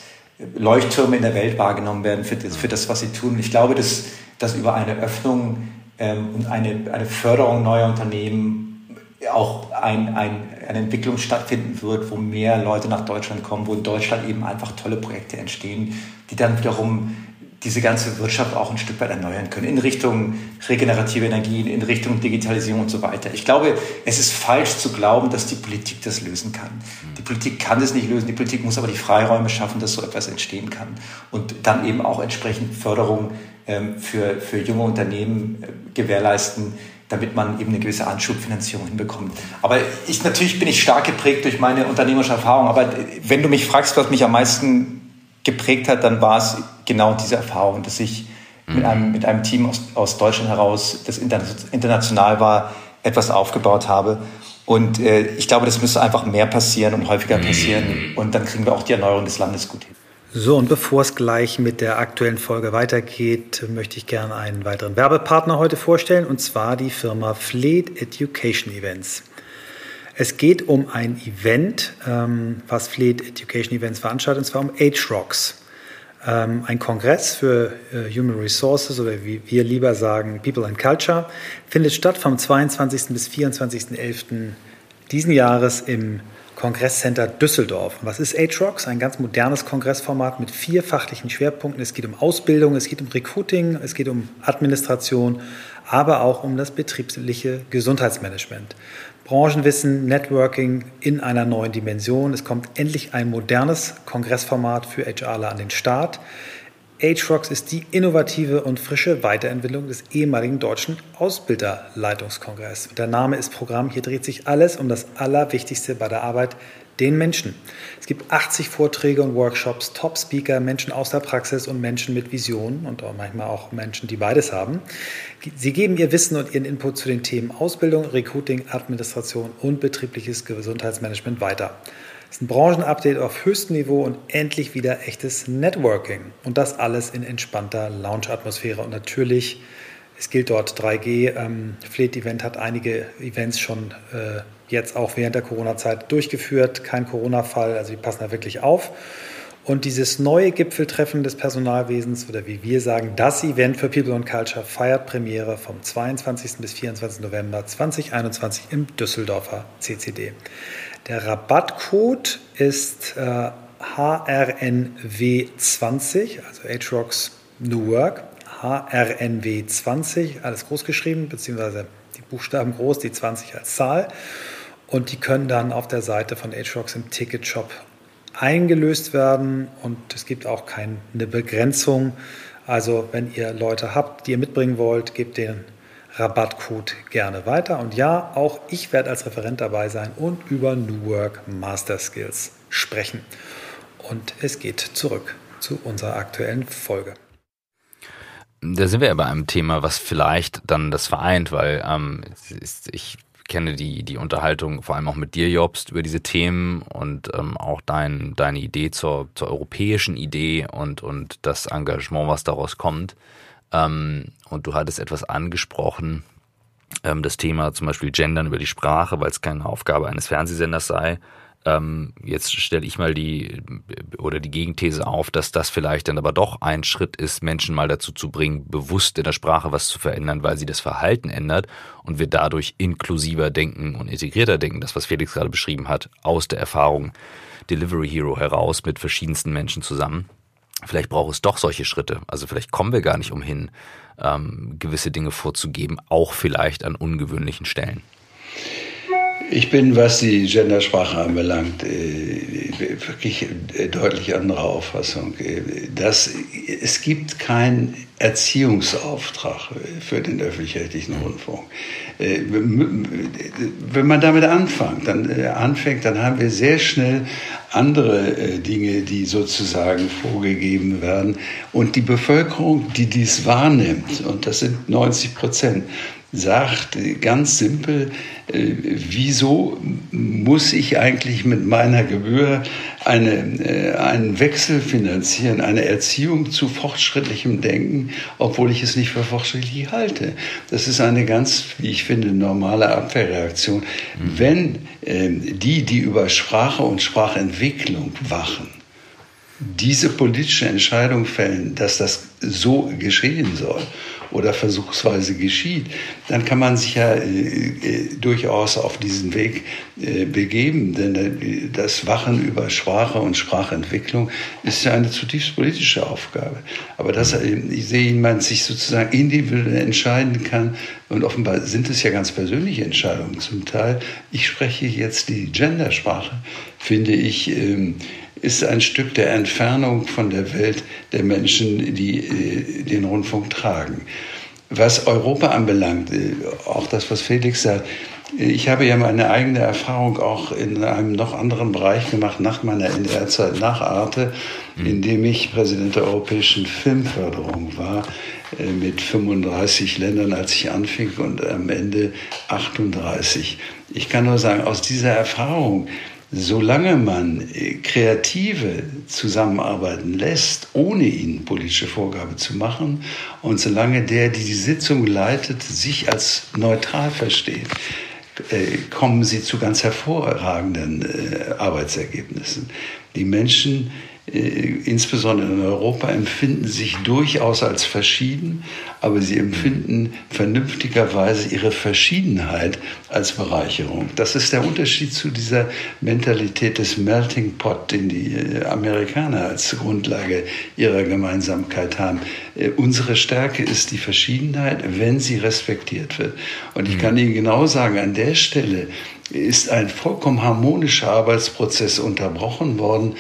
Leuchttürme in der Welt wahrgenommen werden für das, für das was sie tun. Ich glaube, dass, dass über eine Öffnung ähm, und eine, eine Förderung neuer Unternehmen auch ein, ein, eine Entwicklung stattfinden wird, wo mehr Leute nach Deutschland kommen, wo in Deutschland eben einfach tolle Projekte entstehen, die dann wiederum diese ganze Wirtschaft auch ein Stück weit erneuern können, in Richtung regenerative Energien, in Richtung Digitalisierung und so weiter. Ich glaube, es ist falsch zu glauben, dass die Politik das lösen kann. Die Politik kann das nicht lösen, die Politik muss aber die Freiräume schaffen, dass so etwas entstehen kann. Und dann eben auch entsprechend Förderung ähm, für, für junge Unternehmen äh, gewährleisten, damit man eben eine gewisse Anschubfinanzierung hinbekommt. Aber ich, natürlich bin ich stark geprägt durch meine unternehmerische Erfahrung. Aber wenn du mich fragst, was mich am meisten geprägt hat, dann war es genau diese Erfahrung, dass ich mhm. mit, einem, mit einem Team aus, aus Deutschland heraus, das international war, etwas aufgebaut habe. Und äh, ich glaube, das müsste einfach mehr passieren und häufiger passieren. Und dann kriegen wir auch die Erneuerung des Landes gut hin. So, und bevor es gleich mit der aktuellen Folge weitergeht, möchte ich gerne einen weiteren Werbepartner heute vorstellen, und zwar die Firma Fleet Education Events. Es geht um ein Event, ähm, was Fleet Education Events veranstaltet, und zwar um Age Rocks. Ähm, ein Kongress für äh, Human Resources oder wie wir lieber sagen People and Culture findet statt vom 22. bis 24.11. diesen Jahres im Kongresscenter Düsseldorf. Was ist Age-Rocks? Ein ganz modernes Kongressformat mit vier fachlichen Schwerpunkten. Es geht um Ausbildung, es geht um Recruiting, es geht um Administration, aber auch um das betriebliche Gesundheitsmanagement. Branchenwissen, Networking in einer neuen Dimension. Es kommt endlich ein modernes Kongressformat für HRler an den Start. HROX ist die innovative und frische Weiterentwicklung des ehemaligen deutschen Ausbilderleitungskongresses. Der Name ist Programm. Hier dreht sich alles um das Allerwichtigste bei der Arbeit den Menschen. Es gibt 80 Vorträge und Workshops, Top-Speaker, Menschen aus der Praxis und Menschen mit Visionen und auch manchmal auch Menschen, die beides haben. Sie geben ihr Wissen und ihren Input zu den Themen Ausbildung, Recruiting, Administration und betriebliches Gesundheitsmanagement weiter. Es ist ein Branchenupdate auf höchstem Niveau und endlich wieder echtes Networking. Und das alles in entspannter Lounge-Atmosphäre. Und natürlich, es gilt dort 3G. Ähm, Fleet Event hat einige Events schon äh, jetzt auch während der Corona-Zeit durchgeführt. Kein Corona-Fall, also die passen da wirklich auf. Und dieses neue Gipfeltreffen des Personalwesens oder wie wir sagen, das Event für People and Culture feiert Premiere vom 22. bis 24. November 2021 im Düsseldorfer CCD. Der Rabattcode ist äh, HRNW20, also HROX New Work, HRNW20, alles groß geschrieben, beziehungsweise die Buchstaben groß, die 20 als Zahl. Und die können dann auf der Seite von HROX im Ticketshop eingelöst werden und es gibt auch keine Begrenzung. Also wenn ihr Leute habt, die ihr mitbringen wollt, gebt den Rabattcode gerne weiter. Und ja, auch ich werde als Referent dabei sein und über New Work Master Skills sprechen. Und es geht zurück zu unserer aktuellen Folge. Da sind wir ja bei einem Thema, was vielleicht dann das vereint, weil ähm, ich kenne die, die Unterhaltung vor allem auch mit dir, Jobst, über diese Themen und ähm, auch dein, deine Idee zur, zur europäischen Idee und, und das Engagement, was daraus kommt. Ähm, und du hattest etwas angesprochen, ähm, das Thema zum Beispiel Gendern über die Sprache, weil es keine Aufgabe eines Fernsehsenders sei. Ähm, jetzt stelle ich mal die oder die Gegenthese auf, dass das vielleicht dann aber doch ein Schritt ist, Menschen mal dazu zu bringen, bewusst in der Sprache was zu verändern, weil sie das Verhalten ändert und wir dadurch inklusiver denken und integrierter denken, das was Felix gerade beschrieben hat, aus der Erfahrung Delivery Hero heraus mit verschiedensten Menschen zusammen. Vielleicht braucht es doch solche Schritte. Also vielleicht kommen wir gar nicht umhin, ähm, gewisse Dinge vorzugeben, auch vielleicht an ungewöhnlichen Stellen. Ich bin, was die Gendersprache anbelangt, äh, wirklich deutlich anderer Auffassung. Das, es gibt kein Erziehungsauftrag für den öffentlich-rechtlichen Rundfunk. Äh, wenn man damit anfängt, dann äh, anfängt, dann haben wir sehr schnell andere äh, Dinge, die sozusagen vorgegeben werden. Und die Bevölkerung, die dies wahrnimmt, und das sind 90 Prozent, sagt ganz simpel, äh, wieso muss ich eigentlich mit meiner Gebühr eine, äh, einen Wechsel finanzieren, eine Erziehung zu fortschrittlichem Denken, obwohl ich es nicht für fortschrittlich halte. Das ist eine ganz, wie ich finde, normale Abwehrreaktion. Mhm. Wenn äh, die, die über Sprache und Sprachentwicklung wachen, diese politische Entscheidung fällen, dass das so geschehen soll oder versuchsweise geschieht, dann kann man sich ja äh, äh, durchaus auf diesen Weg äh, begeben. Denn äh, das Wachen über Sprache und Sprachentwicklung ist ja eine zutiefst politische Aufgabe. Aber dass äh, ich sehe, man sich sozusagen individuell entscheiden kann, und offenbar sind es ja ganz persönliche Entscheidungen zum Teil. Ich spreche jetzt die Gendersprache, finde ich. Ähm, ist ein Stück der Entfernung von der Welt der Menschen, die äh, den Rundfunk tragen. Was Europa anbelangt, äh, auch das, was Felix sagt, äh, ich habe ja meine eigene Erfahrung auch in einem noch anderen Bereich gemacht, nach meiner NDR-Zeit, nach Arte, mhm. in dem ich Präsident der Europäischen Filmförderung war, mit 35 Ländern, als ich anfing, und am Ende 38. Ich kann nur sagen, aus dieser Erfahrung, solange man äh, Kreative zusammenarbeiten lässt, ohne ihnen politische Vorgabe zu machen, und solange der, die die Sitzung leitet, sich als neutral versteht, äh, kommen sie zu ganz hervorragenden äh, Arbeitsergebnissen. Die Menschen insbesondere in Europa, empfinden sich durchaus als verschieden, aber sie empfinden vernünftigerweise ihre Verschiedenheit als Bereicherung. Das ist der Unterschied zu dieser Mentalität des Melting Pot, den die äh, Amerikaner als Grundlage ihrer Gemeinsamkeit haben. Äh, unsere Stärke ist die Verschiedenheit, wenn sie respektiert wird. Und ich mhm. kann Ihnen genau sagen, an der Stelle ist ein vollkommen harmonischer Arbeitsprozess unterbrochen worden,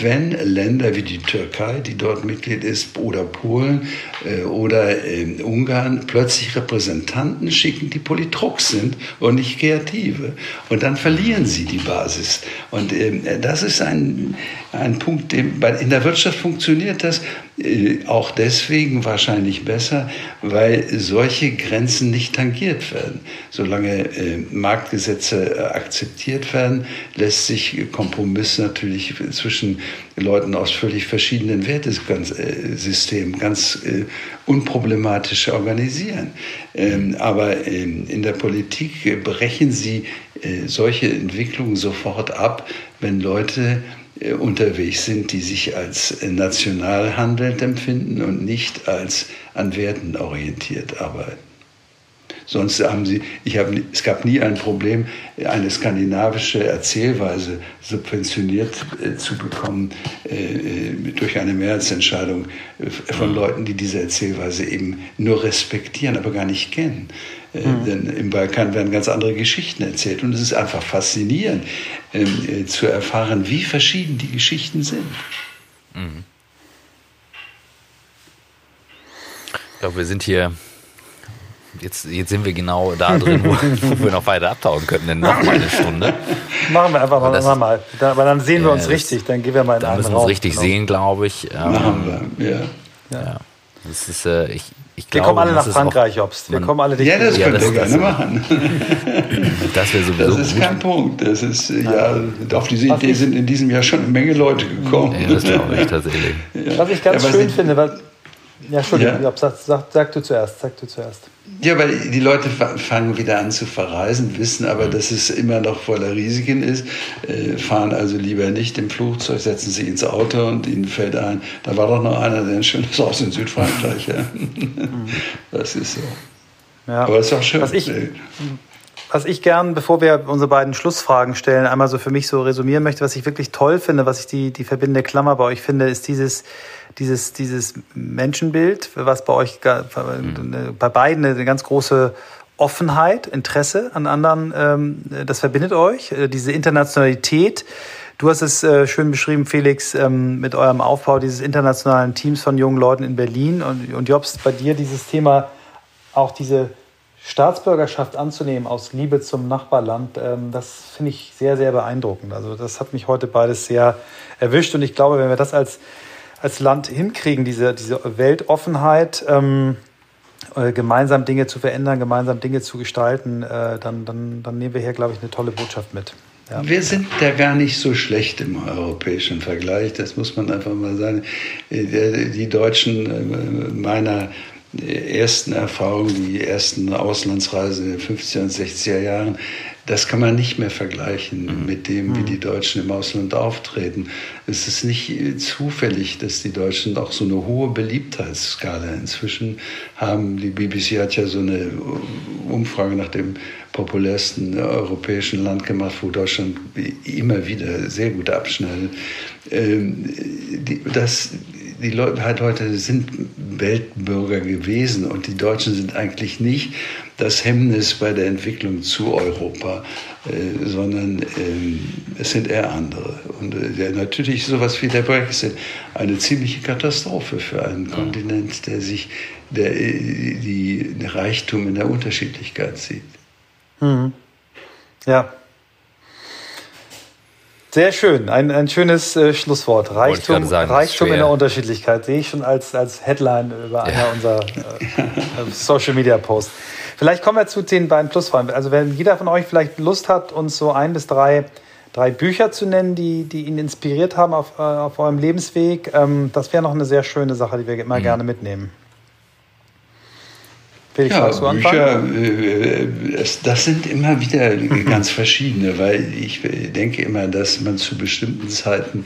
wenn Länder wie die Türkei, die dort Mitglied ist, oder Polen äh, oder äh, Ungarn plötzlich Repräsentanten schicken, die Politrux sind und nicht Kreative. Und dann verlieren sie die Basis. Und äh, das ist ein, ein Punkt, dem, in der Wirtschaft funktioniert das äh, auch deswegen wahrscheinlich besser, weil solche Grenzen nicht tangiert werden. Solange äh, Marktgesetze äh, akzeptiert werden, lässt sich Kompromiss natürlich zwischen Leuten aus völlig verschiedenen Wertesystemen ganz unproblematisch organisieren. Ähm, aber ähm, in der Politik brechen sie solche Entwicklungen sofort ab, wenn Leute äh, unterwegs sind, die sich als national handelnd empfinden und nicht als an Werten orientiert arbeiten. Sonst haben sie, ich habe, es gab nie ein Problem, eine skandinavische Erzählweise subventioniert äh, zu bekommen äh, äh durch eine Mehrheitsentscheidung äh, von Leuten, die diese Erzählweise eben nur respektieren, aber gar nicht kennen. Mhm. Denn im Balkan werden ganz andere Geschichten erzählt. Und es ist einfach faszinierend ähm, äh, zu erfahren, wie verschieden die Geschichten sind. Mhm. Ich glaube, wir sind hier. Jetzt, jetzt sind wir genau da drin, wo, [laughs] wo wir noch weiter abtauchen könnten, denn noch mal eine Stunde. Machen wir einfach mal, das, mal. Da, aber dann sehen wir uns richtig, dann gehen wir mal in einen Raum. Da müssen wir uns richtig genau. sehen, glaube ich. Ähm, Machen wir, ja. ja. ja. Das ist, äh, ich, ich wir glaube, kommen alle nach Frankreich, Obst. Wir kommen alle dich Ja, das ja, können wir gerne machen. [laughs] das wäre sowieso Das ist gut. kein Punkt. Das ist, ja, auf diese Idee sind in diesem Jahr schon eine Menge Leute gekommen. Ja, das glaube ich tatsächlich. [laughs] Ja. Was ich ganz ja, schön finde, weil, ja, Entschuldigung, ja. Sag, sag, sag, du zuerst, sag du zuerst. Ja, weil die Leute fangen wieder an zu verreisen, wissen aber, mhm. dass es immer noch voller Risiken ist, äh, fahren also lieber nicht im Flugzeug, setzen sich ins Auto und ihnen fällt ein, da war doch noch einer, der ein schönes Haus in Südfrankreich. Ja. Mhm. Das ist so. Ja. Aber es ist auch schön. Was ich, was ich gern, bevor wir unsere beiden Schlussfragen stellen, einmal so für mich so resümieren möchte, was ich wirklich toll finde, was ich die, die verbindende Klammer bei euch finde, ist dieses, dieses, dieses Menschenbild, was bei euch mhm. bei beiden eine ganz große Offenheit, Interesse an anderen, ähm, das verbindet euch, äh, diese Internationalität. Du hast es äh, schön beschrieben, Felix, ähm, mit eurem Aufbau dieses internationalen Teams von jungen Leuten in Berlin und, und Jobs, bei dir dieses Thema, auch diese Staatsbürgerschaft anzunehmen aus Liebe zum Nachbarland, ähm, das finde ich sehr, sehr beeindruckend. Also das hat mich heute beides sehr erwischt und ich glaube, wenn wir das als, als Land hinkriegen, diese, diese Weltoffenheit, ähm, äh, gemeinsam Dinge zu verändern, gemeinsam Dinge zu gestalten, äh, dann, dann, dann nehmen wir hier, glaube ich, eine tolle Botschaft mit. Ja. Wir sind da gar nicht so schlecht im europäischen Vergleich, das muss man einfach mal sagen. Äh, die Deutschen meiner ersten Erfahrungen, die ersten Auslandsreisen in den 50er und 60er Jahren, das kann man nicht mehr vergleichen mhm. mit dem, wie mhm. die Deutschen im Ausland auftreten. Es ist nicht zufällig, dass die Deutschen auch so eine hohe Beliebtheitsskala inzwischen haben. Die BBC hat ja so eine Umfrage nach dem populärsten europäischen Land gemacht, wo Deutschland immer wieder sehr gut abschneidet. Ähm, das die Leute halt heute sind Weltbürger gewesen und die Deutschen sind eigentlich nicht das Hemmnis bei der Entwicklung zu Europa, äh, sondern äh, es sind eher andere. Und äh, natürlich sowas wie der Brexit eine ziemliche Katastrophe für einen ja. Kontinent, der sich der, die, die Reichtum in der Unterschiedlichkeit sieht. Mhm. Ja, sehr schön, ein, ein schönes äh, Schlusswort. Reichtum, sagen, Reichtum in der Unterschiedlichkeit sehe ich schon als, als Headline über ja. einer unserer äh, Social Media Posts. Vielleicht kommen wir zu den beiden Plusfragen. Also wenn jeder von euch vielleicht Lust hat, uns so ein bis drei, drei Bücher zu nennen, die, die ihn inspiriert haben auf, äh, auf eurem Lebensweg, ähm, das wäre noch eine sehr schöne Sache, die wir immer mhm. gerne mitnehmen. Felix, ja, du Bücher, äh, das sind immer wieder [laughs] ganz verschiedene, weil ich denke immer, dass man zu bestimmten Zeiten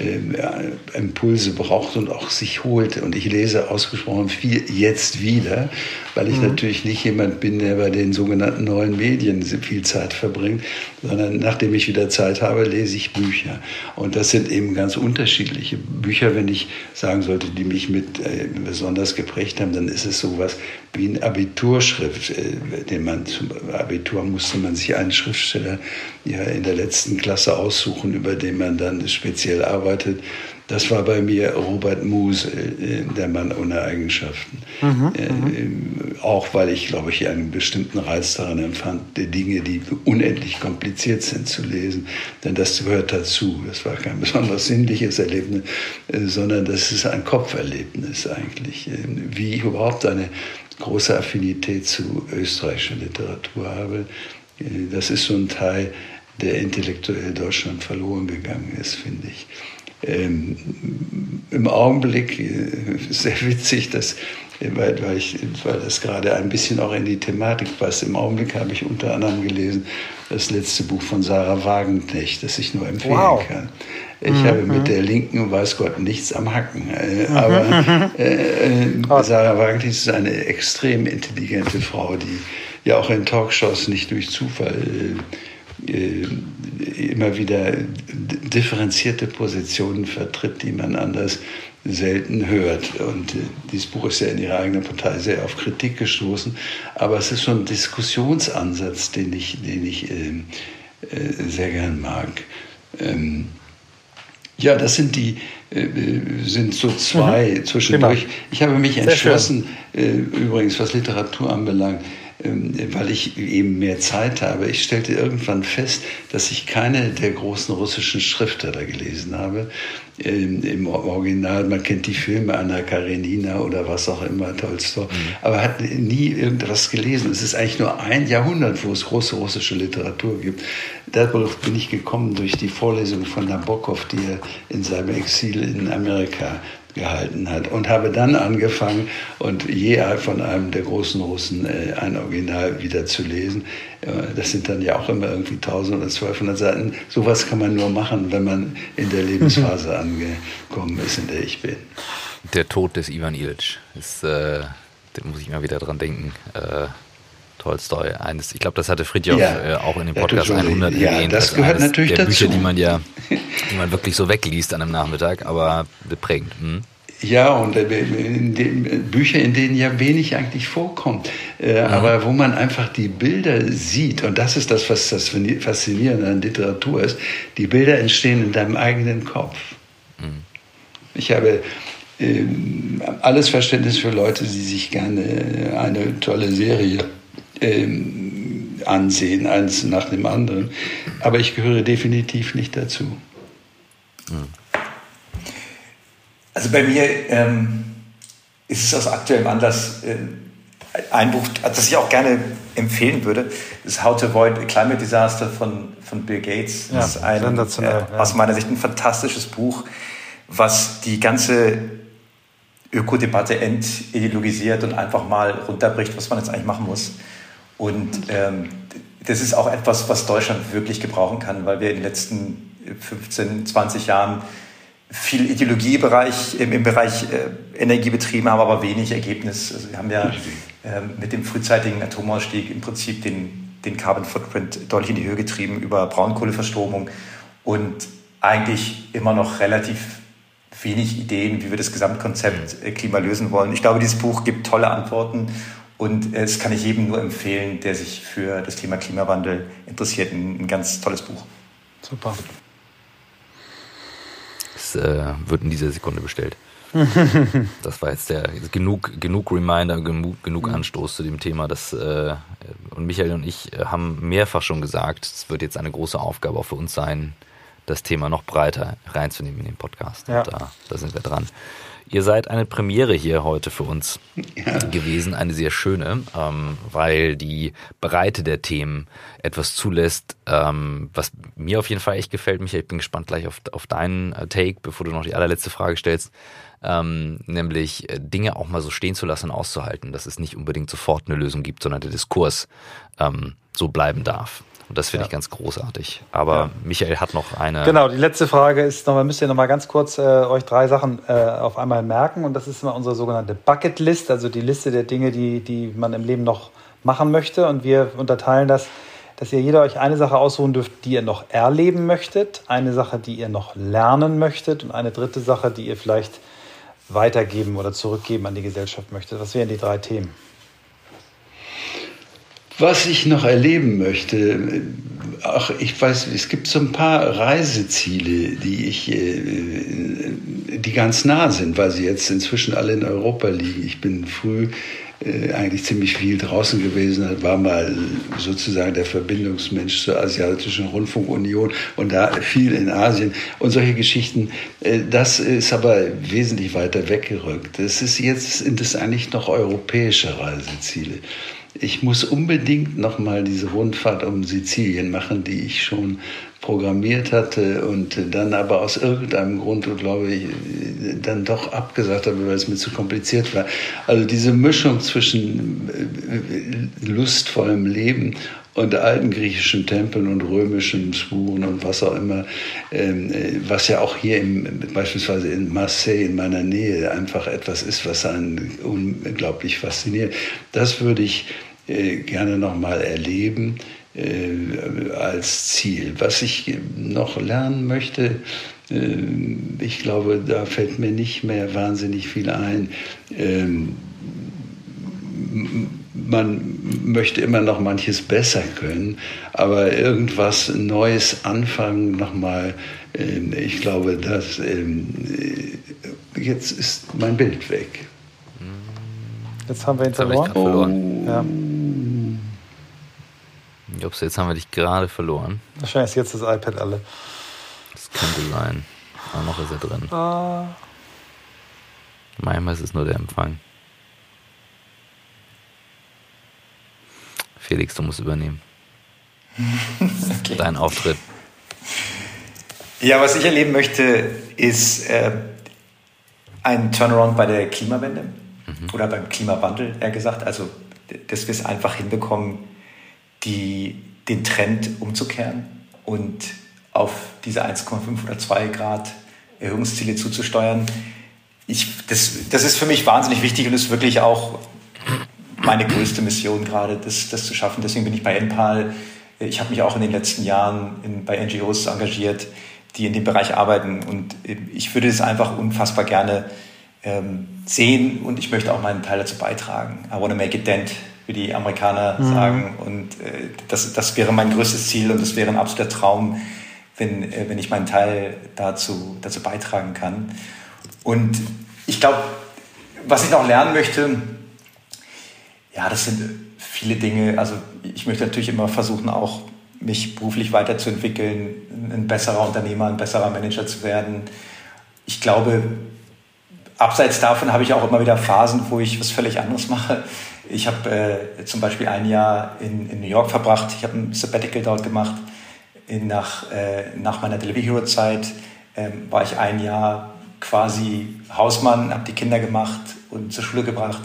äh, Impulse braucht und auch sich holt. Und ich lese ausgesprochen viel jetzt wieder, weil ich mhm. natürlich nicht jemand bin, der bei den sogenannten neuen Medien viel Zeit verbringt, sondern nachdem ich wieder Zeit habe, lese ich Bücher. Und das sind eben ganz unterschiedliche Bücher. Wenn ich sagen sollte, die mich mit äh, besonders geprägt haben, dann ist es sowas wie ein Abiturschrift, äh, den man zum Abitur musste man sich einen Schriftsteller ja in der letzten Klasse aussuchen, über den man dann speziell arbeitet. Das war bei mir Robert Muse, äh, der Mann ohne Eigenschaften. Mhm, äh, mhm. auch weil ich, glaube ich, einen bestimmten Reiz daran empfand, die Dinge, die unendlich kompliziert sind, zu lesen. Denn das gehört dazu. Das war kein [laughs] besonders sinnliches Erlebnis, äh, sondern das ist ein Kopferlebnis eigentlich. Äh, wie ich überhaupt eine große Affinität zu österreichischer Literatur habe. Äh, das ist so ein Teil, der intellektuell Deutschland verloren gegangen ist, finde ich. Ähm, Im Augenblick äh, sehr witzig, dass, weil, weil, ich, weil das gerade ein bisschen auch in die Thematik passt. Im Augenblick habe ich unter anderem gelesen das letzte Buch von Sarah Wagenknecht, das ich nur empfehlen wow. kann. Ich mhm. habe mit der Linken, weiß Gott, nichts am Hacken. Äh, mhm. Aber [laughs] äh, äh, Sarah Wagenknecht ist eine extrem intelligente Frau, die ja auch in Talkshows nicht durch Zufall äh, immer wieder differenzierte Positionen vertritt, die man anders selten hört. Und äh, dieses Buch ist ja in ihrer eigenen Partei sehr auf Kritik gestoßen. Aber es ist so ein Diskussionsansatz, den ich, den ich äh, äh, sehr gern mag. Ähm, ja, das sind die äh, sind so zwei mhm. zwischendurch. Ich habe mich entschlossen, äh, übrigens was Literatur anbelangt, ähm, weil ich eben mehr Zeit habe. Ich stellte irgendwann fest, dass ich keine der großen russischen Schriftsteller gelesen habe. Ähm, Im Original, man kennt die Filme Anna Karenina oder was auch immer, Tolstoi, mhm. aber hat nie irgendwas gelesen. Es ist eigentlich nur ein Jahrhundert, wo es große russische Literatur gibt. Darauf bin ich gekommen durch die Vorlesung von Nabokov, die er in seinem Exil in Amerika gehalten hat und habe dann angefangen und je von einem der großen Russen äh, ein Original wieder zu lesen. Äh, das sind dann ja auch immer irgendwie 1000 oder 1200 Seiten. Sowas kann man nur machen, wenn man in der Lebensphase [laughs] angekommen ist, in der ich bin. Der Tod des Ivan Ilitsch ist, äh, da muss ich immer wieder dran denken. Äh Tolstoi. Eines, ich glaube, das hatte Fridjof ja, äh, auch in dem Podcast 100 ja, erwähnt. Das gehört natürlich der dazu. Bücher, die man ja, [laughs] die man wirklich so wegliest an einem Nachmittag, aber prägend. Hm? Ja, und äh, in den, Bücher, in denen ja wenig eigentlich vorkommt, äh, ja. aber wo man einfach die Bilder sieht. Und das ist das, was das Faszinierende an Literatur ist. Die Bilder entstehen in deinem eigenen Kopf. Mhm. Ich habe äh, alles Verständnis für Leute, die sich gerne eine tolle Serie äh, ansehen, eins nach dem anderen. Aber ich gehöre definitiv nicht dazu. Also bei mir ähm, ist es aus aktuellem Anlass äh, ein Buch, das ich auch gerne empfehlen würde, Das ist How to Avoid a Climate Disaster von, von Bill Gates. Ja, das ist ein, äh, ja. aus meiner Sicht ein fantastisches Buch, was die ganze Ökodebatte entideologisiert und einfach mal runterbricht, was man jetzt eigentlich machen muss. Und ähm, das ist auch etwas, was Deutschland wirklich gebrauchen kann, weil wir in den letzten 15, 20 Jahren viel Ideologiebereich im, im Bereich äh, Energie betrieben haben, aber wenig Ergebnis. Also wir haben ja äh, mit dem frühzeitigen Atomausstieg im Prinzip den, den Carbon Footprint deutlich in die Höhe getrieben über Braunkohleverstromung und eigentlich immer noch relativ wenig Ideen, wie wir das Gesamtkonzept äh, Klima lösen wollen. Ich glaube, dieses Buch gibt tolle Antworten und es kann ich jedem nur empfehlen, der sich für das Thema Klimawandel interessiert. Ein, ein ganz tolles Buch. Super äh, wird in dieser Sekunde bestellt. [laughs] das war jetzt der genug, genug Reminder, genug, genug mhm. Anstoß zu dem Thema. Das, äh, und Michael und ich äh, haben mehrfach schon gesagt, es wird jetzt eine große Aufgabe auch für uns sein, das Thema noch breiter reinzunehmen in den Podcast. Ja. Da, da sind wir dran. Ihr seid eine Premiere hier heute für uns ja. gewesen, eine sehr schöne, ähm, weil die Breite der Themen etwas zulässt, ähm, was mir auf jeden Fall echt gefällt. Michael, ich bin gespannt gleich auf, auf deinen äh, Take, bevor du noch die allerletzte Frage stellst. Ähm, nämlich äh, Dinge auch mal so stehen zu lassen und auszuhalten, dass es nicht unbedingt sofort eine Lösung gibt, sondern der Diskurs ähm, so bleiben darf. Und das finde ja. ich ganz großartig. Aber ja. Michael hat noch eine. Genau, die letzte Frage ist noch, müsst ihr noch mal ganz kurz äh, euch drei Sachen äh, auf einmal merken. Und das ist immer unsere sogenannte Bucket List, also die Liste der Dinge, die, die man im Leben noch machen möchte. Und wir unterteilen das, dass ihr jeder euch eine Sache aussuchen dürft, die ihr noch erleben möchtet, eine Sache, die ihr noch lernen möchtet und eine dritte Sache, die ihr vielleicht weitergeben oder zurückgeben an die Gesellschaft möchtet. Was wären die drei Themen? Was ich noch erleben möchte, ach, ich weiß, es gibt so ein paar Reiseziele, die ich, äh, die ganz nah sind, weil sie jetzt inzwischen alle in Europa liegen. Ich bin früh äh, eigentlich ziemlich viel draußen gewesen, war mal sozusagen der Verbindungsmensch zur Asiatischen Rundfunkunion und da viel in Asien und solche Geschichten. Äh, das ist aber wesentlich weiter weggerückt. Das ist jetzt sind es eigentlich noch europäische Reiseziele ich muss unbedingt noch mal diese Rundfahrt um Sizilien machen, die ich schon programmiert hatte und dann aber aus irgendeinem Grund, glaube ich, dann doch abgesagt habe, weil es mir zu kompliziert war. Also diese Mischung zwischen äh, lustvollem Leben und alten griechischen Tempeln und römischen Spuren und was auch immer, ähm, äh, was ja auch hier im, beispielsweise in Marseille in meiner Nähe einfach etwas ist, was einen unglaublich fasziniert. Das würde ich äh, gerne nochmal erleben äh, als Ziel. Was ich noch lernen möchte, ich glaube, da fällt mir nicht mehr wahnsinnig viel ein. Ähm, man möchte immer noch manches besser können, aber irgendwas Neues anfangen nochmal, ähm, ich glaube, dass ähm, jetzt ist mein Bild weg. Jetzt haben wir ihn verloren. Verloren. Ja. Jobs, jetzt haben wir dich gerade verloren. Wahrscheinlich ist jetzt das iPad alle. Das könnte sein. Aber noch ist er drin. Ah. Manchmal ist es nur der Empfang. Felix, du musst übernehmen. [laughs] okay. Dein Auftritt. Ja, was ich erleben möchte, ist äh, ein Turnaround bei der Klimawende mhm. oder beim Klimawandel, eher gesagt. Also, dass wir es einfach hinbekommen, die, den Trend umzukehren und auf diese 1,5 oder 2 Grad Erhöhungsziele zuzusteuern. Ich, das, das ist für mich wahnsinnig wichtig und ist wirklich auch meine größte Mission gerade, das, das zu schaffen. Deswegen bin ich bei NPAL. Ich habe mich auch in den letzten Jahren in, bei NGOs engagiert, die in dem Bereich arbeiten. Und ich würde es einfach unfassbar gerne ähm, sehen und ich möchte auch meinen Teil dazu beitragen. I want to make a dent, wie die Amerikaner mhm. sagen. Und äh, das, das wäre mein größtes Ziel und das wäre ein absoluter Traum, wenn, äh, wenn ich meinen Teil dazu, dazu beitragen kann. Und ich glaube, was ich noch lernen möchte, ja, das sind viele Dinge. Also ich möchte natürlich immer versuchen, auch mich beruflich weiterzuentwickeln, ein besserer Unternehmer, ein besserer Manager zu werden. Ich glaube, abseits davon habe ich auch immer wieder Phasen, wo ich was völlig anderes mache. Ich habe äh, zum Beispiel ein Jahr in, in New York verbracht. Ich habe ein Sabbatical dort gemacht. In, nach, äh, nach meiner Delivery Hero Zeit ähm, war ich ein Jahr quasi Hausmann, habe die Kinder gemacht und zur Schule gebracht.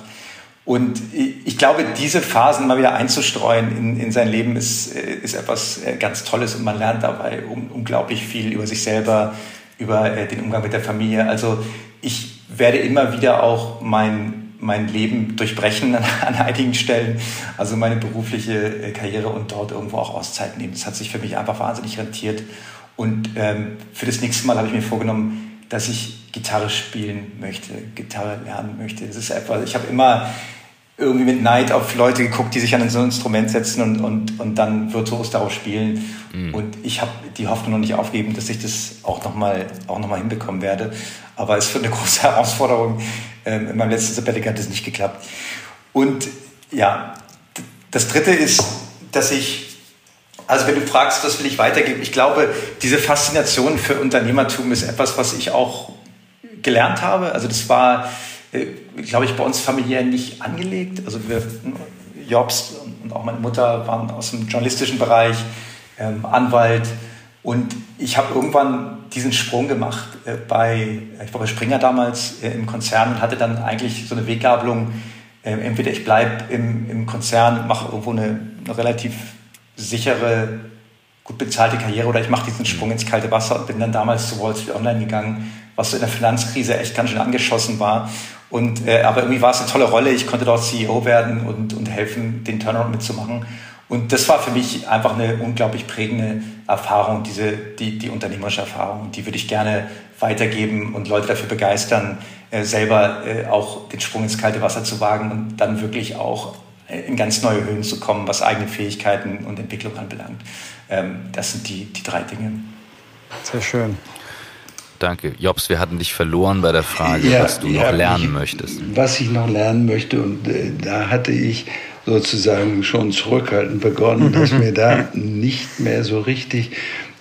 Und ich glaube, diese Phasen mal wieder einzustreuen in, in sein Leben ist, äh, ist etwas äh, ganz Tolles und man lernt dabei unglaublich viel über sich selber, über äh, den Umgang mit der Familie. Also ich werde immer wieder auch mein, mein Leben durchbrechen an, [laughs] an einigen Stellen, also meine berufliche Karriere und dort irgendwo auch Auszeit nehmen. Das hat sich für mich einfach wahnsinnig rentiert. Und ähm, für das nächste Mal habe ich mir vorgenommen, dass ich Gitarre spielen möchte, Gitarre lernen möchte. Das ist etwas, ich habe immer irgendwie mit Neid auf Leute geguckt, die sich an so ein Instrument setzen und, und, und dann virtuos darauf spielen. Mhm. Und ich habe die Hoffnung noch nicht aufgegeben, dass ich das auch nochmal auch noch mal hinbekommen werde. Aber es wird eine [laughs] große Herausforderung. Ähm, in meinem letzten Sabbatical hat es nicht geklappt. Und ja, das Dritte ist, dass ich, also wenn du fragst, was will ich weitergeben, ich glaube, diese Faszination für Unternehmertum ist etwas, was ich auch gelernt habe. Also das war äh, glaube ich, bei uns familiär nicht angelegt. Also wir, Jobs und auch meine Mutter waren aus dem journalistischen Bereich, ähm, Anwalt. Und ich habe irgendwann diesen Sprung gemacht äh, bei, ich war bei Springer damals äh, im Konzern und hatte dann eigentlich so eine Weggabelung. Äh, entweder ich bleibe im, im Konzern, mache irgendwo eine, eine relativ sichere, gut bezahlte Karriere oder ich mache diesen Sprung ins kalte Wasser und bin dann damals zu Wall Street Online gegangen, was so in der Finanzkrise echt ganz schön angeschossen war und, äh, aber irgendwie war es eine tolle Rolle. Ich konnte dort CEO werden und, und helfen, den Turnaround mitzumachen. Und das war für mich einfach eine unglaublich prägende Erfahrung, diese, die, die unternehmerische Erfahrung. Die würde ich gerne weitergeben und Leute dafür begeistern, äh, selber äh, auch den Sprung ins kalte Wasser zu wagen und dann wirklich auch äh, in ganz neue Höhen zu kommen, was eigene Fähigkeiten und Entwicklung anbelangt. Ähm, das sind die, die drei Dinge. Sehr schön. Danke. Jobs, wir hatten dich verloren bei der Frage, ja, was du noch lernen ich, möchtest. Was ich noch lernen möchte, und äh, da hatte ich sozusagen schon zurückhaltend begonnen, dass [laughs] mir da nicht mehr so richtig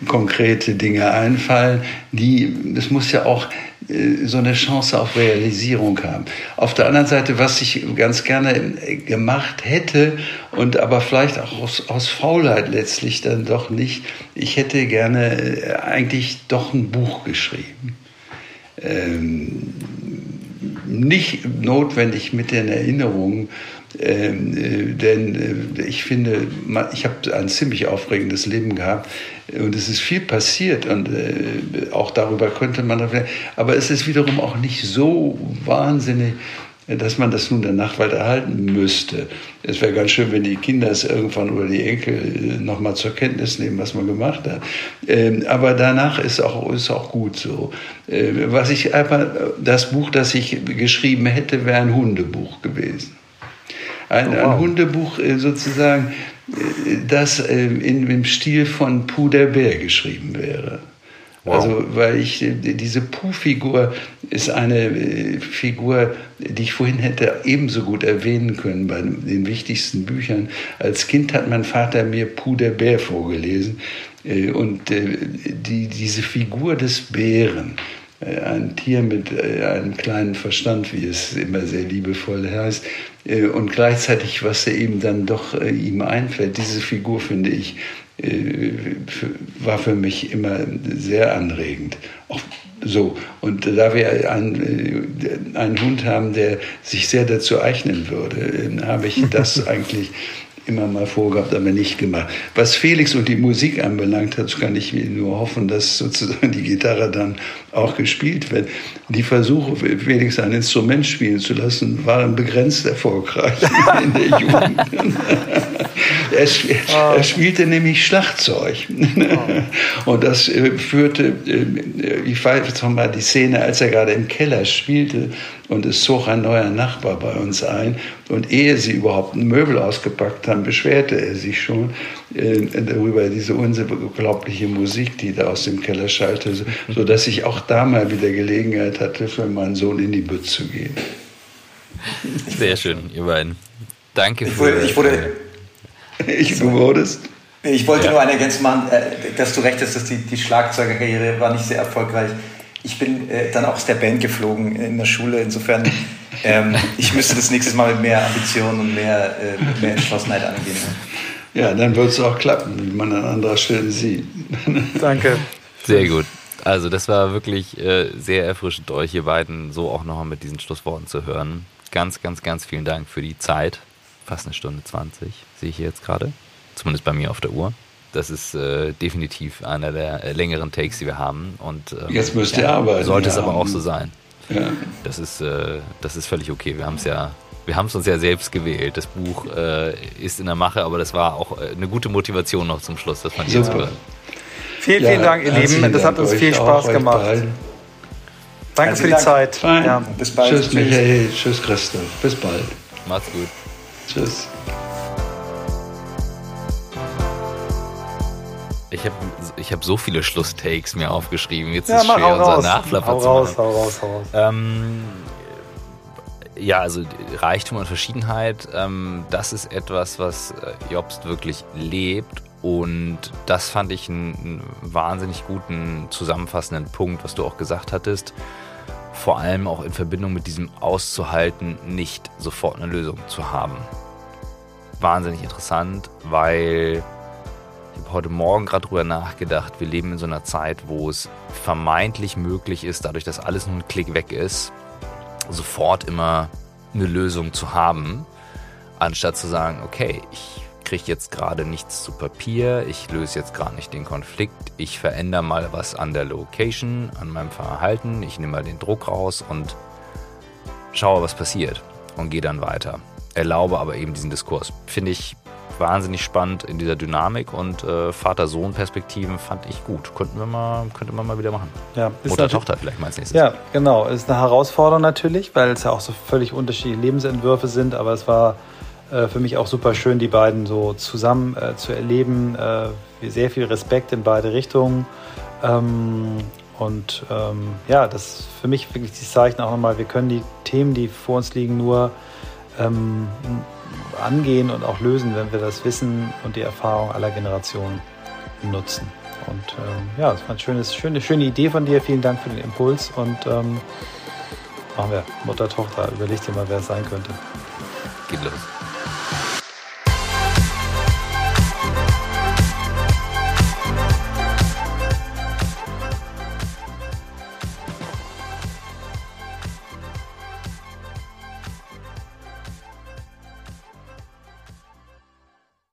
konkrete Dinge einfallen. Die, es muss ja auch äh, so eine Chance auf Realisierung haben. Auf der anderen Seite, was ich ganz gerne äh, gemacht hätte und aber vielleicht auch aus, aus Faulheit letztlich dann doch nicht, ich hätte gerne äh, eigentlich doch ein Buch geschrieben. Ähm, nicht notwendig mit den Erinnerungen, ähm, äh, denn äh, ich finde, ich habe ein ziemlich aufregendes Leben gehabt und es ist viel passiert und äh, auch darüber könnte man, aber es ist wiederum auch nicht so wahnsinnig, dass man das nun der Nachtwald erhalten müsste. Es wäre ganz schön, wenn die Kinder es irgendwann oder die Enkel nochmal zur Kenntnis nehmen, was man gemacht hat. Ähm, aber danach ist auch, ist auch gut so. Was ich einfach, das Buch, das ich geschrieben hätte, wäre ein Hundebuch gewesen. Ein, oh, wow. ein Hundebuch äh, sozusagen, äh, das äh, in, im Stil von Puh der Bär geschrieben wäre. Wow. Also, weil ich, diese Puh-Figur ist eine Figur, die ich vorhin hätte ebenso gut erwähnen können bei den wichtigsten Büchern. Als Kind hat mein Vater mir Puh der Bär vorgelesen. Und die, diese Figur des Bären, ein Tier mit einem kleinen Verstand, wie es immer sehr liebevoll heißt, äh, und gleichzeitig, was er eben dann doch äh, ihm einfällt. Diese Figur, finde ich, äh, war für mich immer sehr anregend. Auch so. Und da wir einen, einen Hund haben, der sich sehr dazu eignen würde, habe ich das [laughs] eigentlich immer mal vorgehabt, aber nicht gemacht. Was Felix und die Musik anbelangt hat, kann ich nur hoffen, dass sozusagen die Gitarre dann auch gespielt wird. Die Versuche, Felix ein Instrument spielen zu lassen, waren begrenzt erfolgreich [laughs] in der Jugend. [laughs] er, er, spielte nämlich Schlagzeug. [laughs] Und das äh, führte, äh, ich weiß noch mal die Szene, als er gerade im Keller spielte und es zog ein neuer Nachbar bei uns ein. Und ehe sie überhaupt ein Möbel ausgepackt haben, beschwerte er sich schon äh, darüber, diese unglaubliche Musik, die da aus dem Keller schallte, sodass ich auch da mal wieder Gelegenheit hatte, für meinen Sohn in die Bütze zu gehen. Sehr schön, ihr beiden. Danke ich wurde, für. Ich wurde. [laughs] Ich, du wurdest. Ich wollte ja. nur eine Ergänzung machen, äh, dass du recht hast, dass die, die Schlagzeugerkarriere war nicht sehr erfolgreich. Ich bin äh, dann auch aus der Band geflogen in der Schule. Insofern, ähm, ich müsste das nächste Mal mit mehr Ambition und mehr, äh, mehr Entschlossenheit angehen. Ja, dann wird es auch klappen, wie man an anderer Stelle sieht. Danke. Sehr gut. Also das war wirklich äh, sehr erfrischend, euch hier beiden so auch nochmal mit diesen Schlussworten zu hören. Ganz, ganz, ganz vielen Dank für die Zeit. Fast eine Stunde 20 sehe ich hier jetzt gerade. Zumindest bei mir auf der Uhr. Das ist äh, definitiv einer der äh, längeren Takes, die wir haben. Und, ähm, jetzt müsst ihr ja, arbeiten. Sollte es aber auch so sein. Ja. Das, ist, äh, das ist völlig okay. Wir haben es ja wir haben es uns ja selbst gewählt. Das Buch äh, ist in der Mache, aber das war auch äh, eine gute Motivation noch zum Schluss, dass man jetzt hören. Vielen, vielen Dank, ihr Lieben. Das hat uns viel Spaß gemacht. Danke für die Dank. Zeit. Ja. Bis bald. Tschüss, Michael. Tschüss, Christoph. Bis bald. Macht's gut. Tschüss. Ich habe ich hab so viele Schlusstakes mir aufgeschrieben. Jetzt ja, ist schwer, unser Nachflapper zu machen. Hau raus, hau raus. Ähm, ja, also Reichtum und Verschiedenheit, ähm, das ist etwas, was äh, Jobst wirklich lebt und das fand ich einen, einen wahnsinnig guten zusammenfassenden Punkt, was du auch gesagt hattest. Vor allem auch in Verbindung mit diesem auszuhalten, nicht sofort eine Lösung zu haben. Wahnsinnig interessant, weil ich habe heute Morgen gerade drüber nachgedacht, wir leben in so einer Zeit, wo es vermeintlich möglich ist, dadurch, dass alles nur ein Klick weg ist, sofort immer eine Lösung zu haben, anstatt zu sagen, okay, ich kriege jetzt gerade nichts zu Papier, ich löse jetzt gerade nicht den Konflikt, ich verändere mal was an der Location, an meinem Verhalten, ich nehme mal den Druck raus und schaue, was passiert und gehe dann weiter. Erlaube aber eben diesen Diskurs. Finde ich wahnsinnig spannend in dieser Dynamik und äh, Vater-Sohn-Perspektiven fand ich gut. Könnten wir mal, könnte man mal wieder machen. Ja, Mutter-Tochter vielleicht mal als nächstes. Ja, genau. Ist eine Herausforderung natürlich, weil es ja auch so völlig unterschiedliche Lebensentwürfe sind, aber es war äh, für mich auch super schön, die beiden so zusammen äh, zu erleben. Äh, sehr viel Respekt in beide Richtungen. Ähm, und ähm, ja, das ist für mich wirklich das Zeichen auch nochmal, wir können die Themen, die vor uns liegen, nur ähm, angehen und auch lösen, wenn wir das Wissen und die Erfahrung aller Generationen nutzen. Und ähm, ja, das war eine schöne, schöne, schöne Idee von dir. Vielen Dank für den Impuls und ähm, machen wir Mutter, Tochter. Überleg dir mal, wer es sein könnte. Geht los.